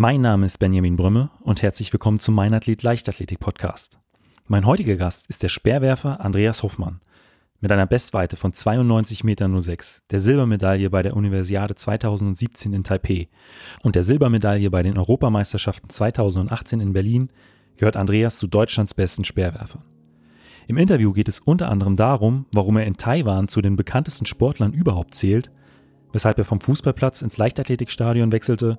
Mein Name ist Benjamin Brümme und herzlich willkommen zum Mein Athlet Leichtathletik Podcast. Mein heutiger Gast ist der Speerwerfer Andreas Hoffmann. Mit einer Bestweite von 92,06 Meter, der Silbermedaille bei der Universiade 2017 in Taipei und der Silbermedaille bei den Europameisterschaften 2018 in Berlin gehört Andreas zu Deutschlands besten Speerwerfern. Im Interview geht es unter anderem darum, warum er in Taiwan zu den bekanntesten Sportlern überhaupt zählt, weshalb er vom Fußballplatz ins Leichtathletikstadion wechselte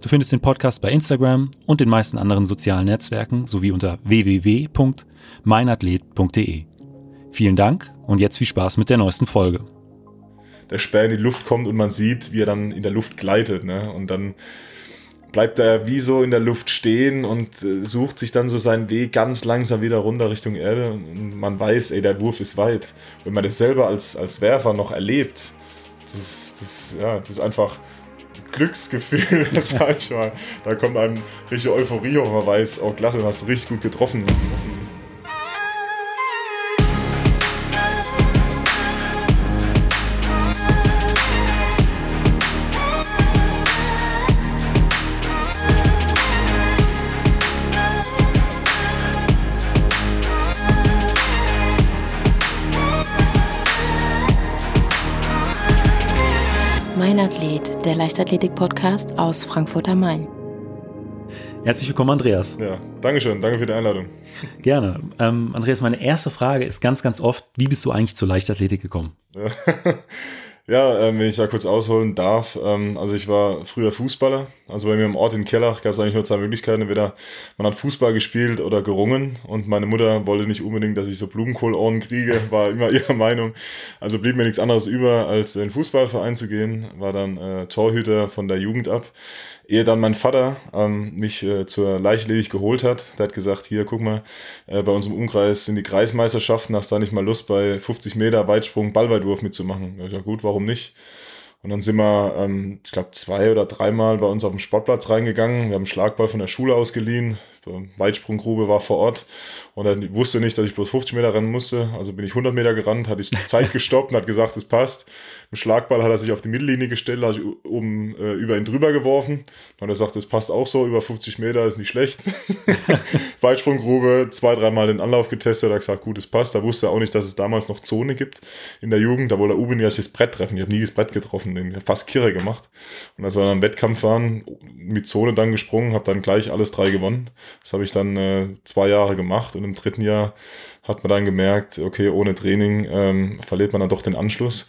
Du findest den Podcast bei Instagram und den meisten anderen sozialen Netzwerken sowie unter www.meinathlet.de. Vielen Dank und jetzt viel Spaß mit der neuesten Folge. Der Speer in die Luft kommt und man sieht, wie er dann in der Luft gleitet. Ne? Und dann bleibt er wie so in der Luft stehen und äh, sucht sich dann so seinen Weg ganz langsam wieder runter Richtung Erde. Und man weiß, ey, der Wurf ist weit. Wenn man das selber als, als Werfer noch erlebt, das, das, ja, das ist einfach Glücksgefühl, sag ich mal. Da kommt einem richtig Euphorie hoch, man weiß, oh klasse, du hast richtig gut getroffen. Der Leichtathletik-Podcast aus Frankfurt am Main. Herzlich willkommen, Andreas. Ja, danke schön. Danke für die Einladung. Gerne. Ähm, Andreas, meine erste Frage ist ganz, ganz oft: Wie bist du eigentlich zur Leichtathletik gekommen? Ja, äh, wenn ich da kurz ausholen darf. Ähm, also ich war früher Fußballer. Also bei mir im Ort in Kellach gab es eigentlich nur zwei Möglichkeiten. Entweder man hat Fußball gespielt oder gerungen. Und meine Mutter wollte nicht unbedingt, dass ich so Blumenkohlohren kriege, war immer ihre Meinung. Also blieb mir nichts anderes über, als in den Fußballverein zu gehen. War dann äh, Torhüter von der Jugend ab ehe dann mein Vater ähm, mich äh, zur Leichtledig geholt hat. Der hat gesagt, hier, guck mal, äh, bei uns im Umkreis sind die Kreismeisterschaften, hast da nicht mal Lust, bei 50 Meter Weitsprung Ballweitwurf mitzumachen. Ja, gut, warum nicht? Und dann sind wir, ähm, ich glaube, zwei oder dreimal bei uns auf dem Sportplatz reingegangen. Wir haben Schlagball von der Schule ausgeliehen. Weitsprunggrube war vor Ort und er wusste nicht, dass ich bloß 50 Meter rennen musste. Also bin ich 100 Meter gerannt, hatte ich Zeit gestoppt und hat gesagt, es passt. Im Schlagball hat er sich auf die Mittellinie gestellt, hat ich oben äh, über ihn drüber geworfen. Und er sagt, es passt auch so, über 50 Meter ist nicht schlecht. Weitsprunggrube, zwei, dreimal den Anlauf getestet, hat gesagt, gut, es passt. Da wusste er auch nicht, dass es damals noch Zone gibt in der Jugend. Da wollte er unbedingt erst das Brett treffen. Ich habe nie das Brett getroffen, den fast Kirre gemacht. Und als wir dann im Wettkampf waren, mit Zone dann gesprungen, habe dann gleich alles drei gewonnen. Das habe ich dann äh, zwei Jahre gemacht und im dritten Jahr hat man dann gemerkt, okay, ohne Training ähm, verliert man dann doch den Anschluss.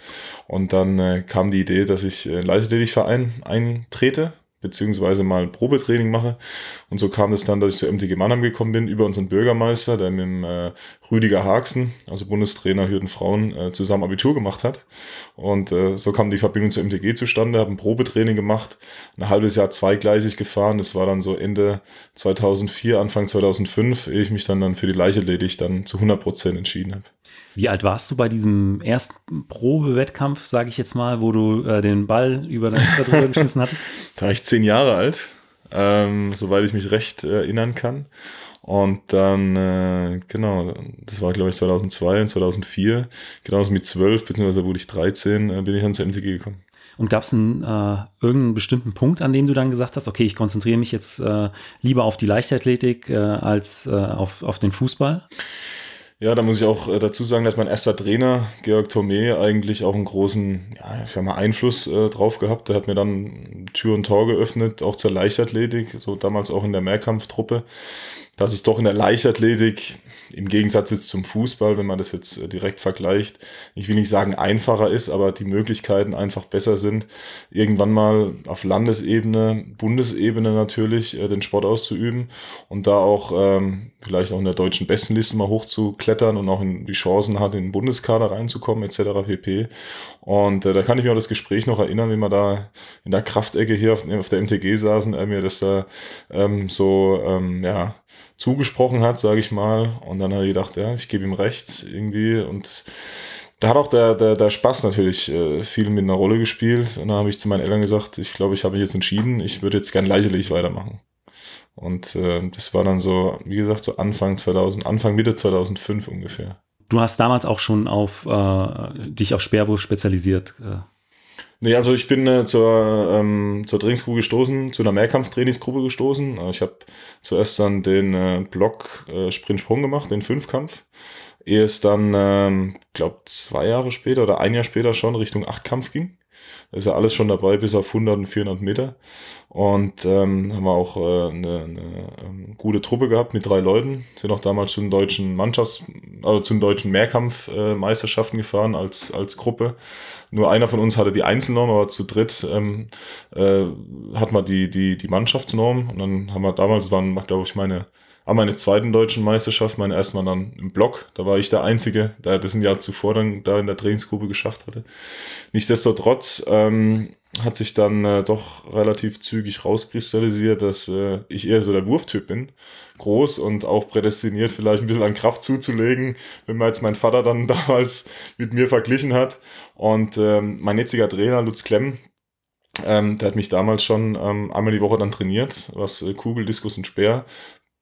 Und dann äh, kam die Idee, dass ich äh, Leichtathletikverein eintrete beziehungsweise mal Probetraining mache. Und so kam es dann, dass ich zur MTG Mannheim gekommen bin, über unseren Bürgermeister, der mit dem äh, Rüdiger Haxen, also Bundestrainer Hürden Frauen, äh, zusammen Abitur gemacht hat. Und äh, so kam die Verbindung zur MTG zustande, habe ein Probetraining gemacht, ein halbes Jahr zweigleisig gefahren. Das war dann so Ende 2004, Anfang 2005, ehe ich mich dann, dann für die Leichtathletik dann zu 100 Prozent entschieden habe. Wie alt warst du bei diesem ersten Probewettkampf, sage ich jetzt mal, wo du äh, den Ball über dein drüber geschmissen hattest? Da war ich zehn Jahre alt, ähm, soweit ich mich recht äh, erinnern kann. Und dann, äh, genau, das war glaube ich 2002 und 2004, genauso mit 12, beziehungsweise wurde ich 13, äh, bin ich dann zur MTG gekommen. Und gab es einen, äh, irgendeinen bestimmten Punkt, an dem du dann gesagt hast, okay, ich konzentriere mich jetzt äh, lieber auf die Leichtathletik äh, als äh, auf, auf den Fußball? Ja, da muss ich auch äh, dazu sagen, dass mein erster Trainer, Georg Thomé, eigentlich auch einen großen, ja, ich sag mal, Einfluss äh, drauf gehabt. Der hat mir dann Tür und Tor geöffnet, auch zur Leichtathletik, so damals auch in der Mehrkampftruppe. Dass es doch in der Leichtathletik im Gegensatz jetzt zum Fußball, wenn man das jetzt äh, direkt vergleicht, ich will nicht sagen einfacher ist, aber die Möglichkeiten einfach besser sind, irgendwann mal auf Landesebene, Bundesebene natürlich äh, den Sport auszuüben und da auch ähm, vielleicht auch in der deutschen Bestenliste mal hochzuklettern und auch in die Chancen hat, in den Bundeskader reinzukommen etc. pp. Und äh, da kann ich mir auch das Gespräch noch erinnern, wie wir da in der Kraftecke hier auf, auf der MTG saßen, äh, mir das da ähm, so ähm, ja zugesprochen hat, sage ich mal. Und dann habe ich gedacht, ja, ich gebe ihm recht irgendwie. Und da hat auch der, der, der Spaß natürlich äh, viel mit einer Rolle gespielt. Und dann habe ich zu meinen Eltern gesagt, ich glaube, ich habe mich jetzt entschieden, ich würde jetzt gern leichterlich weitermachen. Und äh, das war dann so, wie gesagt, so Anfang 2000, Anfang Mitte 2005 ungefähr. Du hast damals auch schon auf äh, dich auf Sperrwurf spezialisiert. Nee, also ich bin äh, zur, ähm, zur Trainingsgruppe gestoßen, zu einer Mehrkampftrainingsgruppe gestoßen. Äh, ich habe zuerst dann den äh, Block äh, Sprint-Sprung gemacht, den Fünfkampf. Ehe es dann, ähm, glaube zwei Jahre später oder ein Jahr später schon Richtung Achtkampf ging. Ist ja alles schon dabei bis auf 100 und 400 Meter. Und ähm, haben wir auch äh, eine, eine ähm, gute Truppe gehabt mit drei Leuten. Sind auch damals zu den deutschen Mannschafts-, also zu den deutschen Mehrkampfmeisterschaften äh, gefahren als, als Gruppe. Nur einer von uns hatte die Einzelnorm, aber zu dritt ähm, äh, hat man die, die, die Mannschaftsnorm. Und dann haben wir damals, waren, glaube ich, meine an meine zweiten deutschen Meisterschaft, meine waren dann im Block. Da war ich der Einzige, der das ein Jahr zuvor dann da in der Trainingsgruppe geschafft hatte. Nichtsdestotrotz ähm, hat sich dann äh, doch relativ zügig rauskristallisiert, dass äh, ich eher so der Wurftyp bin. Groß und auch prädestiniert, vielleicht ein bisschen an Kraft zuzulegen, wenn man jetzt mein Vater dann damals mit mir verglichen hat. Und ähm, mein jetziger Trainer, Lutz Klemm, ähm, der hat mich damals schon ähm, einmal die Woche dann trainiert, was äh, Kugel, Diskus und Speer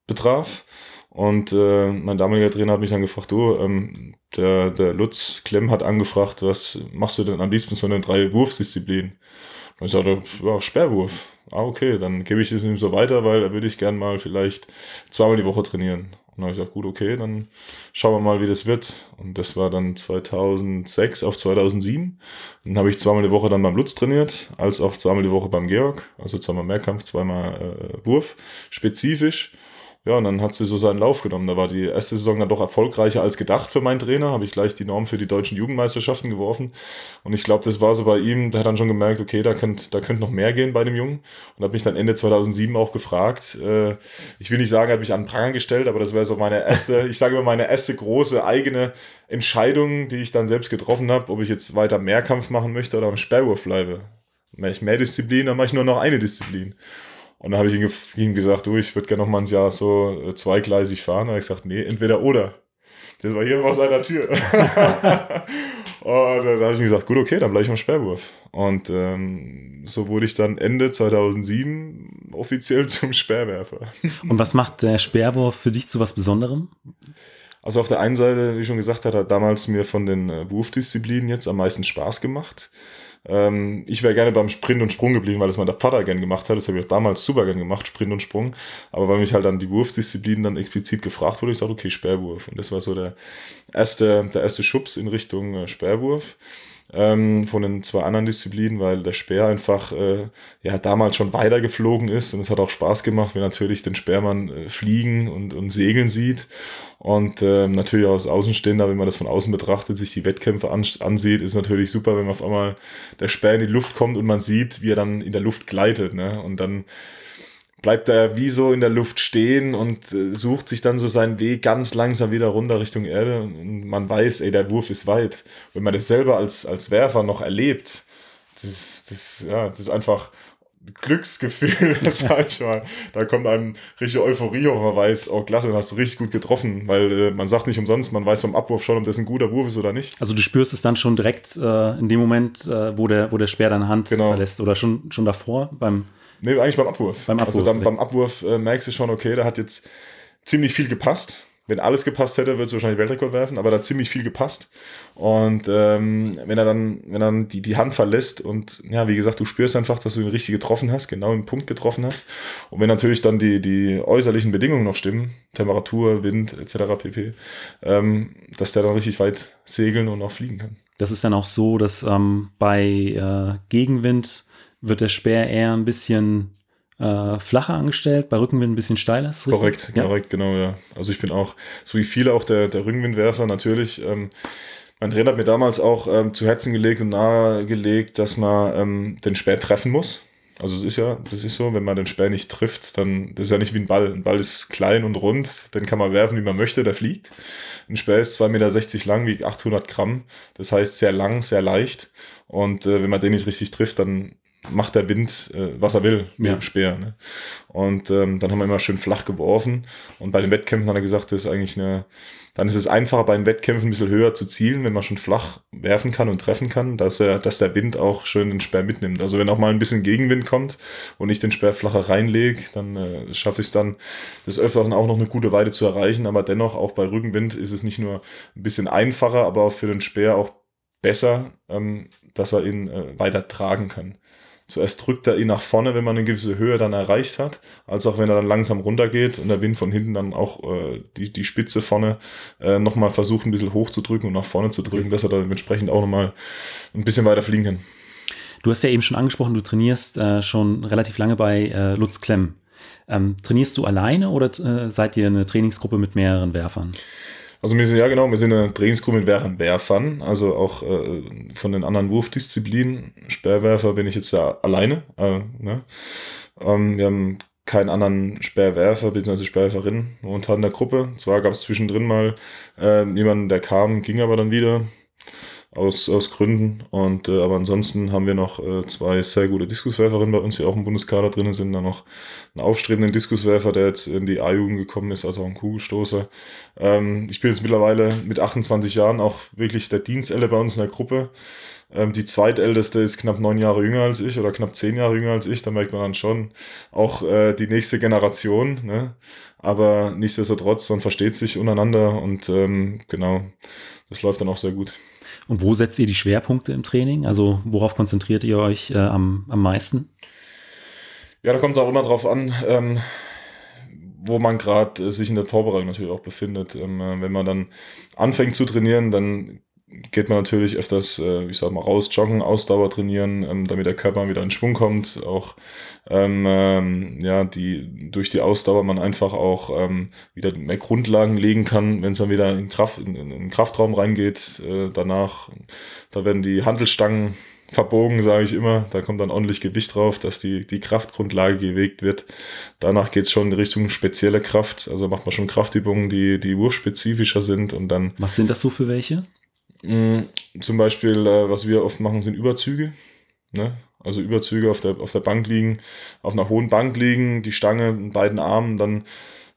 betraf. Und äh, mein damaliger Trainer hat mich dann gefragt, du, ähm, der, der Lutz Klemm hat angefragt, was machst du denn am liebsten so eine drei Wurfsdisziplin? Und ich sagte, ja, Sperrwurf. Ah, okay, dann gebe ich das mit ihm so weiter, weil da würde ich gern mal vielleicht zweimal die Woche trainieren. Und dann habe ich gesagt, gut, okay, dann schauen wir mal, wie das wird. Und das war dann 2006 auf 2007. Dann habe ich zweimal die Woche dann beim Lutz trainiert, als auch zweimal die Woche beim Georg. Also zweimal Mehrkampf, zweimal äh, Wurf, spezifisch. Ja, und dann hat sie so seinen Lauf genommen. Da war die erste Saison dann doch erfolgreicher als gedacht für meinen Trainer. Habe ich gleich die Norm für die deutschen Jugendmeisterschaften geworfen. Und ich glaube, das war so bei ihm, der hat dann schon gemerkt, okay, da könnte da könnt noch mehr gehen bei dem Jungen. Und hat mich dann Ende 2007 auch gefragt. Äh, ich will nicht sagen, er hat mich an den Pranger gestellt, aber das wäre so meine erste, ich sage immer, meine erste große eigene Entscheidung, die ich dann selbst getroffen habe, ob ich jetzt weiter Mehrkampf machen möchte oder am Sperrwurf bleibe. Mache ich mehr Disziplin, dann mache ich nur noch eine Disziplin. Und dann habe ich ihm gesagt, du, ich würde gerne noch mal ein Jahr so äh, zweigleisig fahren. Da habe ich gesagt, nee, entweder oder. Das war hier vor seiner Tür. und dann habe ich ihm gesagt, gut, okay, dann bleibe ich am Sperrwurf. Und ähm, so wurde ich dann Ende 2007 offiziell zum Sperrwerfer. Und was macht der Sperrwurf für dich zu was Besonderem? Also auf der einen Seite, wie ich schon gesagt habe, hat damals mir von den äh, Wurfdisziplinen jetzt am meisten Spaß gemacht. Ähm, ich wäre gerne beim Sprint und Sprung geblieben, weil das mein Vater gern gemacht hat. Das habe ich auch damals super gern gemacht, Sprint und Sprung. Aber weil mich halt dann die Wurfdisziplin dann explizit gefragt wurde, ich sagte, okay, Sperrwurf. Und das war so der erste, der erste Schubs in Richtung äh, Sperrwurf ähm, von den zwei anderen Disziplinen, weil der Speer einfach äh, ja damals schon weiter geflogen ist und es hat auch Spaß gemacht, wenn natürlich den Speermann äh, fliegen und, und segeln sieht. Und äh, natürlich aus Außenstehender, wenn man das von außen betrachtet, sich die Wettkämpfe an, ansieht, ist natürlich super, wenn man auf einmal der Speer in die Luft kommt und man sieht, wie er dann in der Luft gleitet. Ne? Und dann bleibt er wie so in der Luft stehen und äh, sucht sich dann so seinen Weg ganz langsam wieder runter Richtung Erde und man weiß, ey, der Wurf ist weit. Wenn man das selber als, als Werfer noch erlebt, das, das, ja, das ist einfach Glücksgefühl, sag ich mal. Da kommt einem richtig Euphorie hoch, man weiß, oh klasse, dann hast du richtig gut getroffen, weil äh, man sagt nicht umsonst, man weiß beim Abwurf schon, ob das ein guter Wurf ist oder nicht. Also du spürst es dann schon direkt äh, in dem Moment, äh, wo, der, wo der Speer deine Hand genau. verlässt oder schon, schon davor beim Nee, eigentlich beim Abwurf. Beim Abwurf. Also dann, beim Abwurf äh, merkst du schon, okay, da hat jetzt ziemlich viel gepasst. Wenn alles gepasst hätte, würde es wahrscheinlich Weltrekord werfen, aber da hat ziemlich viel gepasst. Und ähm, wenn er dann, wenn er dann die, die Hand verlässt und ja, wie gesagt, du spürst einfach, dass du ihn richtig getroffen hast, genau im Punkt getroffen hast. Und wenn natürlich dann die, die äußerlichen Bedingungen noch stimmen, Temperatur, Wind etc. pp, ähm, dass der dann richtig weit segeln und auch fliegen kann. Das ist dann auch so, dass ähm, bei äh, Gegenwind wird der Speer eher ein bisschen äh, flacher angestellt, bei Rückenwind ein bisschen steiler. Korrekt, ja? korrekt, genau, ja. Also ich bin auch, so wie viele auch der, der Rückenwindwerfer natürlich. Ähm, mein Trainer hat mir damals auch ähm, zu Herzen gelegt und nahegelegt, dass man ähm, den Speer treffen muss. Also es ist ja, das ist so, wenn man den Speer nicht trifft, dann das ist ja nicht wie ein Ball. Ein Ball ist klein und rund, den kann man werfen, wie man möchte, der fliegt. Ein Speer ist 2,60 Meter lang, wiegt 800 Gramm. Das heißt sehr lang, sehr leicht. Und äh, wenn man den nicht richtig trifft, dann macht der Wind, äh, was er will mit ja. dem Speer. Ne? Und ähm, dann haben wir immer schön flach geworfen. Und bei den Wettkämpfen hat er gesagt, das ist eigentlich eine, dann ist es einfacher bei den Wettkämpfen ein bisschen höher zu zielen, wenn man schon flach werfen kann und treffen kann, dass er, dass der Wind auch schön den Speer mitnimmt. Also wenn auch mal ein bisschen Gegenwind kommt und ich den Speer flacher reinlege, dann äh, schaffe ich es dann des Öfteren auch noch eine gute Weite zu erreichen. Aber dennoch, auch bei Rückenwind ist es nicht nur ein bisschen einfacher, aber auch für den Speer auch besser, ähm, dass er ihn äh, weiter tragen kann. Zuerst drückt er ihn nach vorne, wenn man eine gewisse Höhe dann erreicht hat, als auch wenn er dann langsam runtergeht und der Wind von hinten dann auch äh, die, die Spitze vorne äh, nochmal versucht, ein bisschen hoch zu drücken und nach vorne zu drücken, dass er dann entsprechend auch nochmal ein bisschen weiter fliegen kann. Du hast ja eben schon angesprochen, du trainierst äh, schon relativ lange bei äh, Lutz Klemm. Ähm, trainierst du alleine oder äh, seid ihr eine Trainingsgruppe mit mehreren Werfern? Also wir sind, ja genau, wir sind eine Trainingsgruppe mit Werfern, also auch äh, von den anderen Wurfdisziplinen. Sperrwerfer bin ich jetzt ja alleine. Äh, ne? ähm, wir haben keinen anderen Sperrwerfer bzw. Sperrwerferin momentan in der Gruppe. Zwar gab es zwischendrin mal äh, jemanden, der kam, ging aber dann wieder aus, aus Gründen. Und äh, aber ansonsten haben wir noch äh, zwei sehr gute Diskuswerferinnen bei uns, die auch im Bundeskader drin sind. Dann noch einen aufstrebenden Diskuswerfer, der jetzt in die A-Jugend gekommen ist, also auch ein Kugelstoßer. Ähm, ich bin jetzt mittlerweile mit 28 Jahren auch wirklich der Dienstelle bei uns in der Gruppe. Ähm, die zweitälteste ist knapp neun Jahre jünger als ich oder knapp zehn Jahre jünger als ich. Da merkt man dann schon auch äh, die nächste Generation. Ne? Aber nichtsdestotrotz, man versteht sich untereinander und ähm, genau, das läuft dann auch sehr gut. Und wo setzt ihr die Schwerpunkte im Training? Also worauf konzentriert ihr euch äh, am, am meisten? Ja, da kommt es auch immer drauf an, ähm, wo man gerade äh, sich in der Vorbereitung natürlich auch befindet. Ähm, äh, wenn man dann anfängt zu trainieren, dann geht man natürlich öfters, äh, ich sag mal, raus, joggen, Ausdauer trainieren, ähm, damit der Körper wieder in Schwung kommt. Auch ähm, ähm, ja, die durch die Ausdauer man einfach auch ähm, wieder mehr Grundlagen legen kann, wenn es dann wieder in Kraft in, in den Kraftraum reingeht. Äh, danach, da werden die Handelstangen verbogen, sage ich immer. Da kommt dann ordentlich Gewicht drauf, dass die, die Kraftgrundlage gewegt wird. Danach geht's schon in Richtung spezielle Kraft. Also macht man schon Kraftübungen, die, die urspezifischer sind und dann. Was sind das so für welche? Mm, zum Beispiel, äh, was wir oft machen, sind Überzüge. Ne? Also Überzüge auf der, auf der Bank liegen, auf einer hohen Bank liegen, die Stange in beiden Armen, dann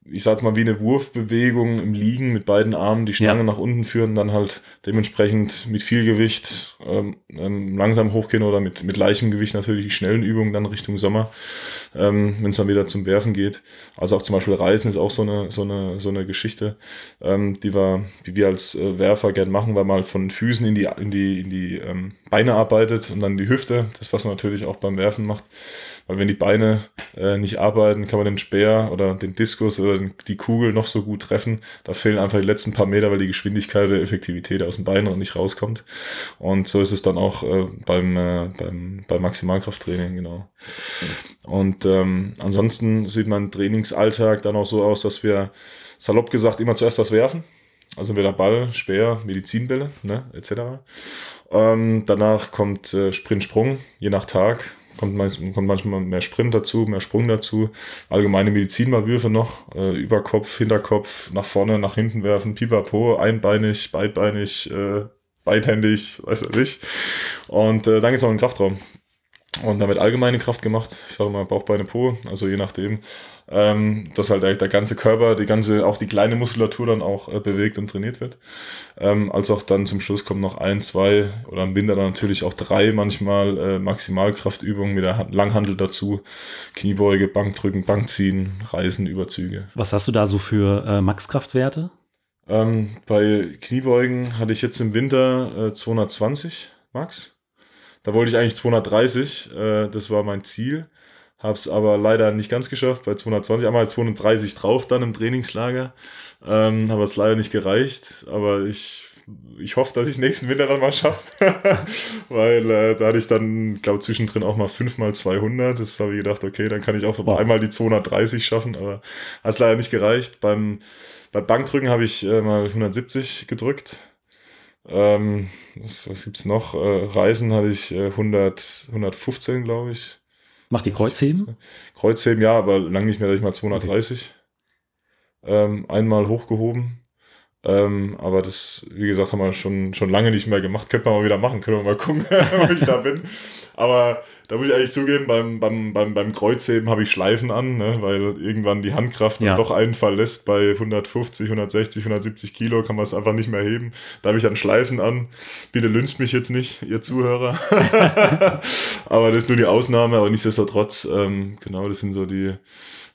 ich sag mal, wie eine Wurfbewegung im Liegen mit beiden Armen die Stange ja. nach unten führen, dann halt dementsprechend mit viel Gewicht ähm, ähm, langsam hochgehen oder mit, mit leichtem Gewicht natürlich die schnellen Übungen dann Richtung Sommer, ähm, wenn es dann wieder zum Werfen geht. Also auch zum Beispiel Reisen ist auch so eine, so eine, so eine Geschichte, ähm, die, wir, die wir als äh, Werfer gern machen, weil man von Füßen in die, in die, in die ähm, Beine arbeitet und dann die Hüfte, das was man natürlich auch beim Werfen macht. Weil wenn die Beine äh, nicht arbeiten, kann man den Speer oder den Diskus oder die Kugel noch so gut treffen. Da fehlen einfach die letzten paar Meter, weil die Geschwindigkeit oder Effektivität aus dem Bein noch nicht rauskommt. Und so ist es dann auch äh, beim, äh, beim, beim Maximalkrafttraining, genau. Und ähm, ansonsten sieht mein Trainingsalltag dann auch so aus, dass wir salopp gesagt immer zuerst das werfen. Also entweder Ball, Speer, Medizinbälle, ne, etc. Ähm, danach kommt äh, Sprint, Sprung, je nach Tag kommt, manchmal, kommt manchmal mehr Sprint dazu, mehr Sprung dazu, allgemeine Medizinmalwürfe noch, äh, Überkopf, Hinterkopf, nach vorne, nach hinten werfen, pipapo, einbeinig, beidbeinig, äh, beidhändig, weiß ich nicht. Und äh, dann geht's noch in den Kraftraum. Und damit allgemeine Kraft gemacht. Ich sage mal Bauch, Beine, Po, also je nachdem ähm, dass halt der, der, ganze Körper, die ganze, auch die kleine Muskulatur dann auch äh, bewegt und trainiert wird. Ähm, als auch dann zum Schluss kommen noch ein, zwei oder im Winter dann natürlich auch drei manchmal äh, Maximalkraftübungen mit der Langhandel dazu. Kniebeuge, Bankdrücken, Bankziehen, Reisen, Überzüge. Was hast du da so für äh, Maxkraftwerte? Ähm, bei Kniebeugen hatte ich jetzt im Winter äh, 220 Max. Da wollte ich eigentlich 230, äh, das war mein Ziel. Habe es aber leider nicht ganz geschafft, bei 220, einmal 230 drauf dann im Trainingslager. Ähm, aber es leider nicht gereicht. Aber ich ich hoffe, dass ich nächsten Winter dann mal schaffe, weil äh, da hatte ich dann, glaube zwischendrin auch mal 5 mal 200. Das habe ich gedacht, okay, dann kann ich auch so wow. einmal die 230 schaffen, aber hat es leider nicht gereicht. Beim, beim Bankdrücken habe ich äh, mal 170 gedrückt. Ähm, was, was es noch? Äh, Reisen hatte ich äh, 100, 115, glaube ich. Macht die Kreuzheben? Kreuzheben, ja, aber lang nicht mehr, dass ich mal 230. Okay. Ähm, einmal hochgehoben. Ähm, aber das, wie gesagt, haben wir schon, schon lange nicht mehr gemacht. Könnte man mal wieder machen, können wir mal gucken, ob ich da bin. Aber da muss ich eigentlich zugeben, beim, beim, beim, beim Kreuzheben habe ich Schleifen an, ne, weil irgendwann die Handkraft ja. doch einen verlässt. Bei 150, 160, 170 Kilo kann man es einfach nicht mehr heben. Da habe ich dann Schleifen an. Bitte lünscht mich jetzt nicht, ihr Zuhörer. aber das ist nur die Ausnahme, aber nichtsdestotrotz, ähm, genau, das sind so die,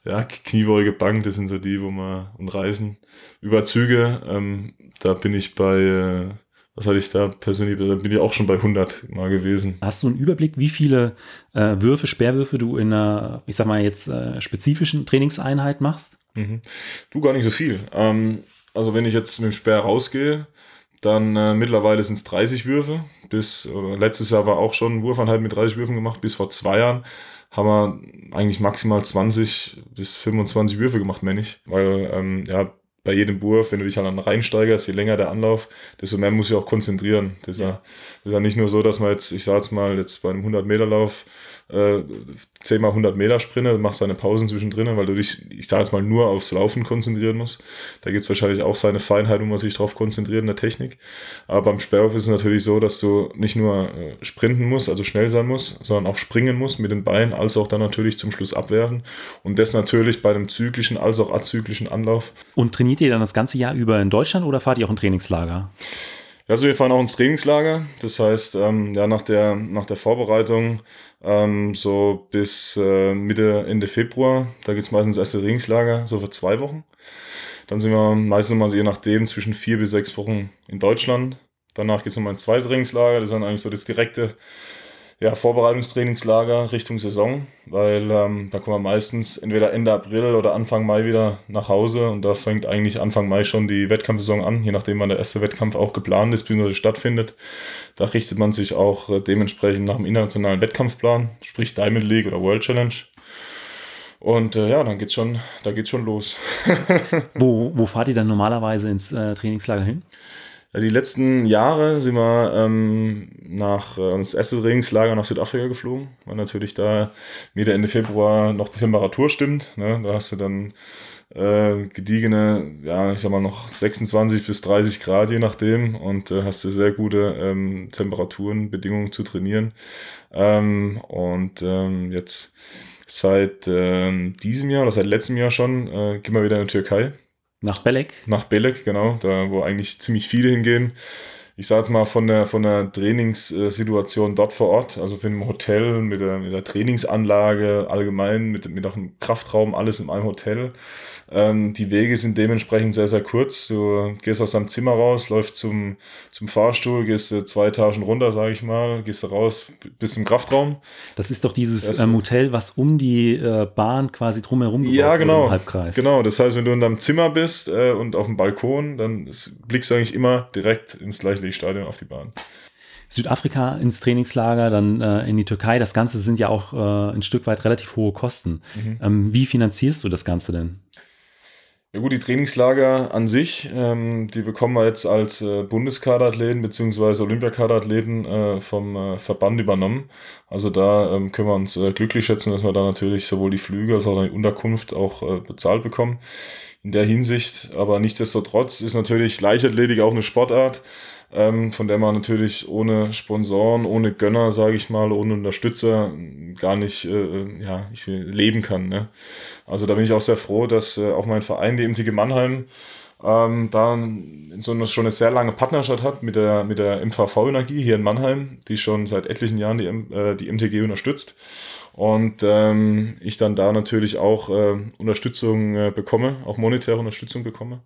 ja, kniebeugige Bank, das sind so die, wo man und Reisen über Züge, ähm, da bin ich bei, äh, was hatte ich da persönlich, da bin ich auch schon bei 100 mal gewesen. Hast du einen Überblick, wie viele äh, Würfe, Sperrwürfe du in einer, ich sag mal jetzt, äh, spezifischen Trainingseinheit machst? Mhm. Du gar nicht so viel. Ähm, also wenn ich jetzt mit dem Sperr rausgehe, dann äh, mittlerweile sind es 30 Würfe. Bis letztes Jahr war auch schon ein Wurfanhalt mit 30 Würfen gemacht, bis vor zwei Jahren haben wir eigentlich maximal 20 bis 25 Würfe gemacht, meine ich. Weil ähm, ja, bei jedem Wurf, wenn du dich halt dann reinsteigerst, je länger der Anlauf, desto mehr muss ich auch konzentrieren. Das ist, ja. das ist ja nicht nur so, dass man jetzt, ich sag jetzt mal, jetzt bei einem 100-Meter-Lauf äh, 10 mal 100 Meter Sprinte, machst deine Pausen zwischendrin, weil du dich, ich sage jetzt mal, nur aufs Laufen konzentrieren musst. Da gibt es wahrscheinlich auch seine Feinheit, wo man sich darauf konzentriert in der Technik. Aber beim Sperrwurf ist es natürlich so, dass du nicht nur äh, sprinten musst, also schnell sein musst, sondern auch springen musst mit den Beinen, als auch dann natürlich zum Schluss abwerfen. Und das natürlich bei einem zyklischen als auch azyklischen Anlauf. Und trainiert ihr dann das ganze Jahr über in Deutschland oder fahrt ihr auch ein Trainingslager? Also wir fahren auch ins Trainingslager. Das heißt, ähm, ja, nach der, nach der Vorbereitung ähm, so bis äh, Mitte, Ende Februar, da geht's meistens erste Trainingslager, so für zwei Wochen. Dann sind wir meistens mal so je nachdem zwischen vier bis sechs Wochen in Deutschland. Danach geht's nochmal ins zweite Trainingslager. Das ist dann eigentlich so das direkte ja, Vorbereitungstrainingslager Richtung Saison, weil ähm, da kommen wir meistens entweder Ende April oder Anfang Mai wieder nach Hause und da fängt eigentlich Anfang Mai schon die Wettkampfsaison an, je nachdem wann der erste Wettkampf auch geplant ist, bzw. stattfindet. Da richtet man sich auch äh, dementsprechend nach dem internationalen Wettkampfplan, sprich Diamond League oder World Challenge. Und äh, ja, dann geht's schon, da geht's schon los. wo, wo fahrt ihr dann normalerweise ins äh, Trainingslager hin? Die letzten Jahre sind wir ähm, nach äh, das erste Trainingslager nach Südafrika geflogen, weil natürlich da Mitte Ende Februar noch die Temperatur stimmt. Ne? Da hast du dann äh, gediegene, ja, ich sag mal noch 26 bis 30 Grad je nachdem und äh, hast du sehr gute ähm, Temperaturen, Bedingungen zu trainieren. Ähm, und ähm, jetzt seit ähm, diesem Jahr oder seit letztem Jahr schon äh, gehen wir wieder in die Türkei nach Belek? Nach Belek, genau, da wo eigentlich ziemlich viele hingehen. Ich sage jetzt mal von der, von der Trainingssituation dort vor Ort, also für ein Hotel mit der, mit der Trainingsanlage allgemein, mit, mit auch einem Kraftraum, alles in einem Hotel. Ähm, die Wege sind dementsprechend sehr, sehr kurz. Du gehst aus deinem Zimmer raus, läufst zum, zum Fahrstuhl, gehst äh, zwei Etagen runter, sage ich mal, gehst da raus bis zum Kraftraum. Das ist doch dieses ähm, Hotel, was um die äh, Bahn quasi drumherum gebaut ja, genau, im Halbkreis. Genau, das heißt, wenn du in deinem Zimmer bist äh, und auf dem Balkon, dann blickst du eigentlich immer direkt ins gleiche Stadion auf die Bahn. Südafrika ins Trainingslager, dann äh, in die Türkei. Das Ganze sind ja auch äh, ein Stück weit relativ hohe Kosten. Mhm. Ähm, wie finanzierst du das Ganze denn? Ja gut, die Trainingslager an sich, ähm, die bekommen wir jetzt als äh, Bundeskaderathleten bzw. Olympiakaderathleten äh, vom äh, Verband übernommen. Also da ähm, können wir uns äh, glücklich schätzen, dass wir da natürlich sowohl die Flüge als auch die Unterkunft auch äh, bezahlt bekommen. In der Hinsicht, aber nichtsdestotrotz ist natürlich Leichtathletik auch eine Sportart ähm, von der man natürlich ohne Sponsoren, ohne Gönner, sage ich mal, ohne Unterstützer gar nicht äh, ja, ich leben kann. Ne? Also da bin ich auch sehr froh, dass äh, auch mein Verein, die MTG Mannheim, ähm, da so eine, schon eine sehr lange Partnerschaft hat mit der, mit der MVV Energie hier in Mannheim, die schon seit etlichen Jahren die, äh, die MTG unterstützt. Und ähm, ich dann da natürlich auch äh, Unterstützung äh, bekomme, auch monetäre Unterstützung bekomme.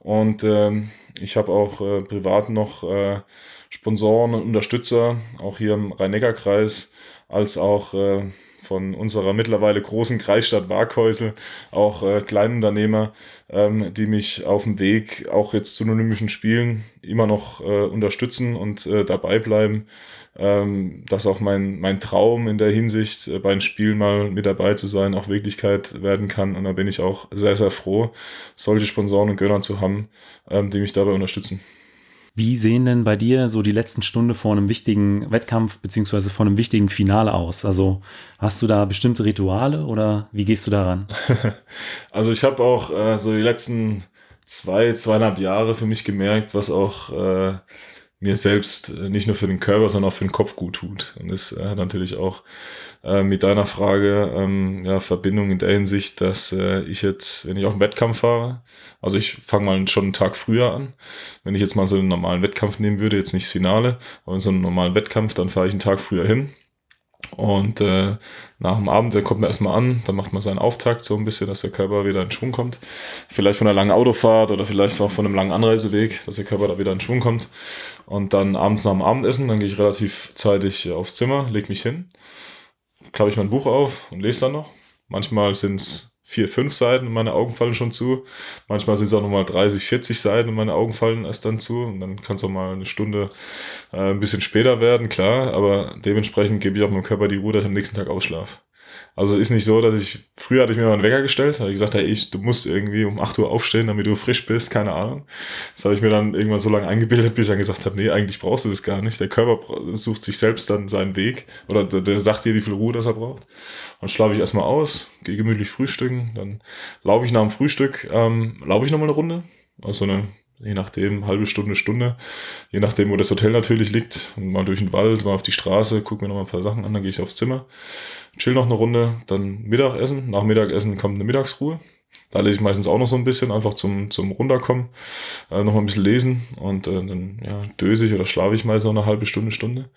Und ähm, ich habe auch äh, privat noch äh, Sponsoren und Unterstützer, auch hier im Rhein-Neckar-Kreis, als auch äh, von unserer mittlerweile großen Kreisstadt Waghäusel, auch äh, Kleinunternehmer, ähm, die mich auf dem Weg auch jetzt zu Olympischen Spielen immer noch äh, unterstützen und äh, dabei bleiben. Ähm, dass auch mein, mein Traum in der Hinsicht, äh, bei den Spielen mal mit dabei zu sein, auch Wirklichkeit werden kann. Und da bin ich auch sehr, sehr froh, solche Sponsoren und Gönner zu haben, ähm, die mich dabei unterstützen. Wie sehen denn bei dir so die letzten Stunde vor einem wichtigen Wettkampf beziehungsweise vor einem wichtigen Finale aus? Also hast du da bestimmte Rituale oder wie gehst du daran? also ich habe auch äh, so die letzten zwei, zweieinhalb Jahre für mich gemerkt, was auch äh, mir selbst äh, nicht nur für den Körper, sondern auch für den Kopf gut tut. Und das hat natürlich auch äh, mit deiner Frage ähm, ja, Verbindung in der Hinsicht, dass äh, ich jetzt, wenn ich auf einen Wettkampf fahre, also ich fange mal schon einen Tag früher an. Wenn ich jetzt mal so einen normalen Wettkampf nehmen würde, jetzt nicht das Finale, aber so einen normalen Wettkampf, dann fahre ich einen Tag früher hin. Und äh, nach dem Abend, dann kommt man erstmal an, dann macht man seinen Auftakt so ein bisschen, dass der Körper wieder in Schwung kommt. Vielleicht von einer langen Autofahrt oder vielleicht auch von einem langen Anreiseweg, dass der Körper da wieder in Schwung kommt. Und dann abends nach dem Abendessen, dann gehe ich relativ zeitig aufs Zimmer, lege mich hin, klappe ich mein Buch auf und lese dann noch. Manchmal sind es vier, fünf Seiten und meine Augen fallen schon zu. Manchmal sind es auch nochmal 30, 40 Seiten und meine Augen fallen erst dann zu. Und dann kann es auch mal eine Stunde äh, ein bisschen später werden, klar. Aber dementsprechend gebe ich auch meinem Körper die Ruhe, dass ich am nächsten Tag ausschlafe. Also ist nicht so, dass ich, früher hatte ich mir mal einen Wecker gestellt, habe ich gesagt, hey, ich, du musst irgendwie um 8 Uhr aufstehen, damit du frisch bist, keine Ahnung. Das habe ich mir dann irgendwann so lange eingebildet, bis ich dann gesagt habe, nee, eigentlich brauchst du das gar nicht. Der Körper sucht sich selbst dann seinen Weg oder der, der sagt dir, wie viel Ruhe das er braucht. Dann schlafe ich erstmal aus, gehe gemütlich frühstücken, dann laufe ich nach dem Frühstück, ähm, laufe ich nochmal eine Runde, also eine je nachdem, halbe Stunde, Stunde, je nachdem, wo das Hotel natürlich liegt, mal durch den Wald, mal auf die Straße, guck mir noch mal ein paar Sachen an, dann gehe ich aufs Zimmer, chill noch eine Runde, dann Mittagessen, nach Mittagessen kommt eine Mittagsruhe, da lese ich meistens auch noch so ein bisschen, einfach zum, zum Runterkommen, äh, noch mal ein bisschen lesen. Und äh, dann ja, döse ich oder schlafe ich meistens noch eine halbe Stunde, Stunde.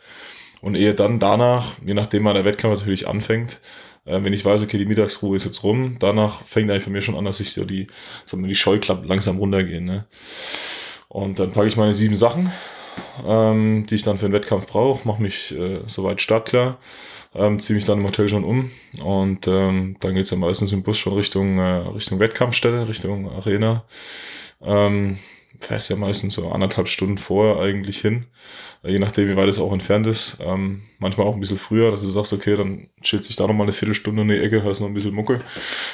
Und ehe dann danach, je nachdem wann der Wettkampf natürlich anfängt, äh, wenn ich weiß, okay, die Mittagsruhe ist jetzt rum, danach fängt eigentlich bei mir schon an, dass ich so die, sagen wir, die Scheuklappen langsam runtergehen. Ne? Und dann packe ich meine sieben Sachen, ähm, die ich dann für den Wettkampf brauche, mache mich äh, soweit startklar, ähm, ziehe mich dann im Hotel schon um und ähm, dann geht's ja meistens im Bus schon Richtung, äh, Richtung Wettkampfstelle, Richtung Arena. Ähm, fährst ja meistens so anderthalb Stunden vorher eigentlich hin, äh, je nachdem, wie weit es auch entfernt ist. Ähm, manchmal auch ein bisschen früher, dass du sagst, okay, dann chillt sich da nochmal eine Viertelstunde in die Ecke, hörst noch ein bisschen Mucke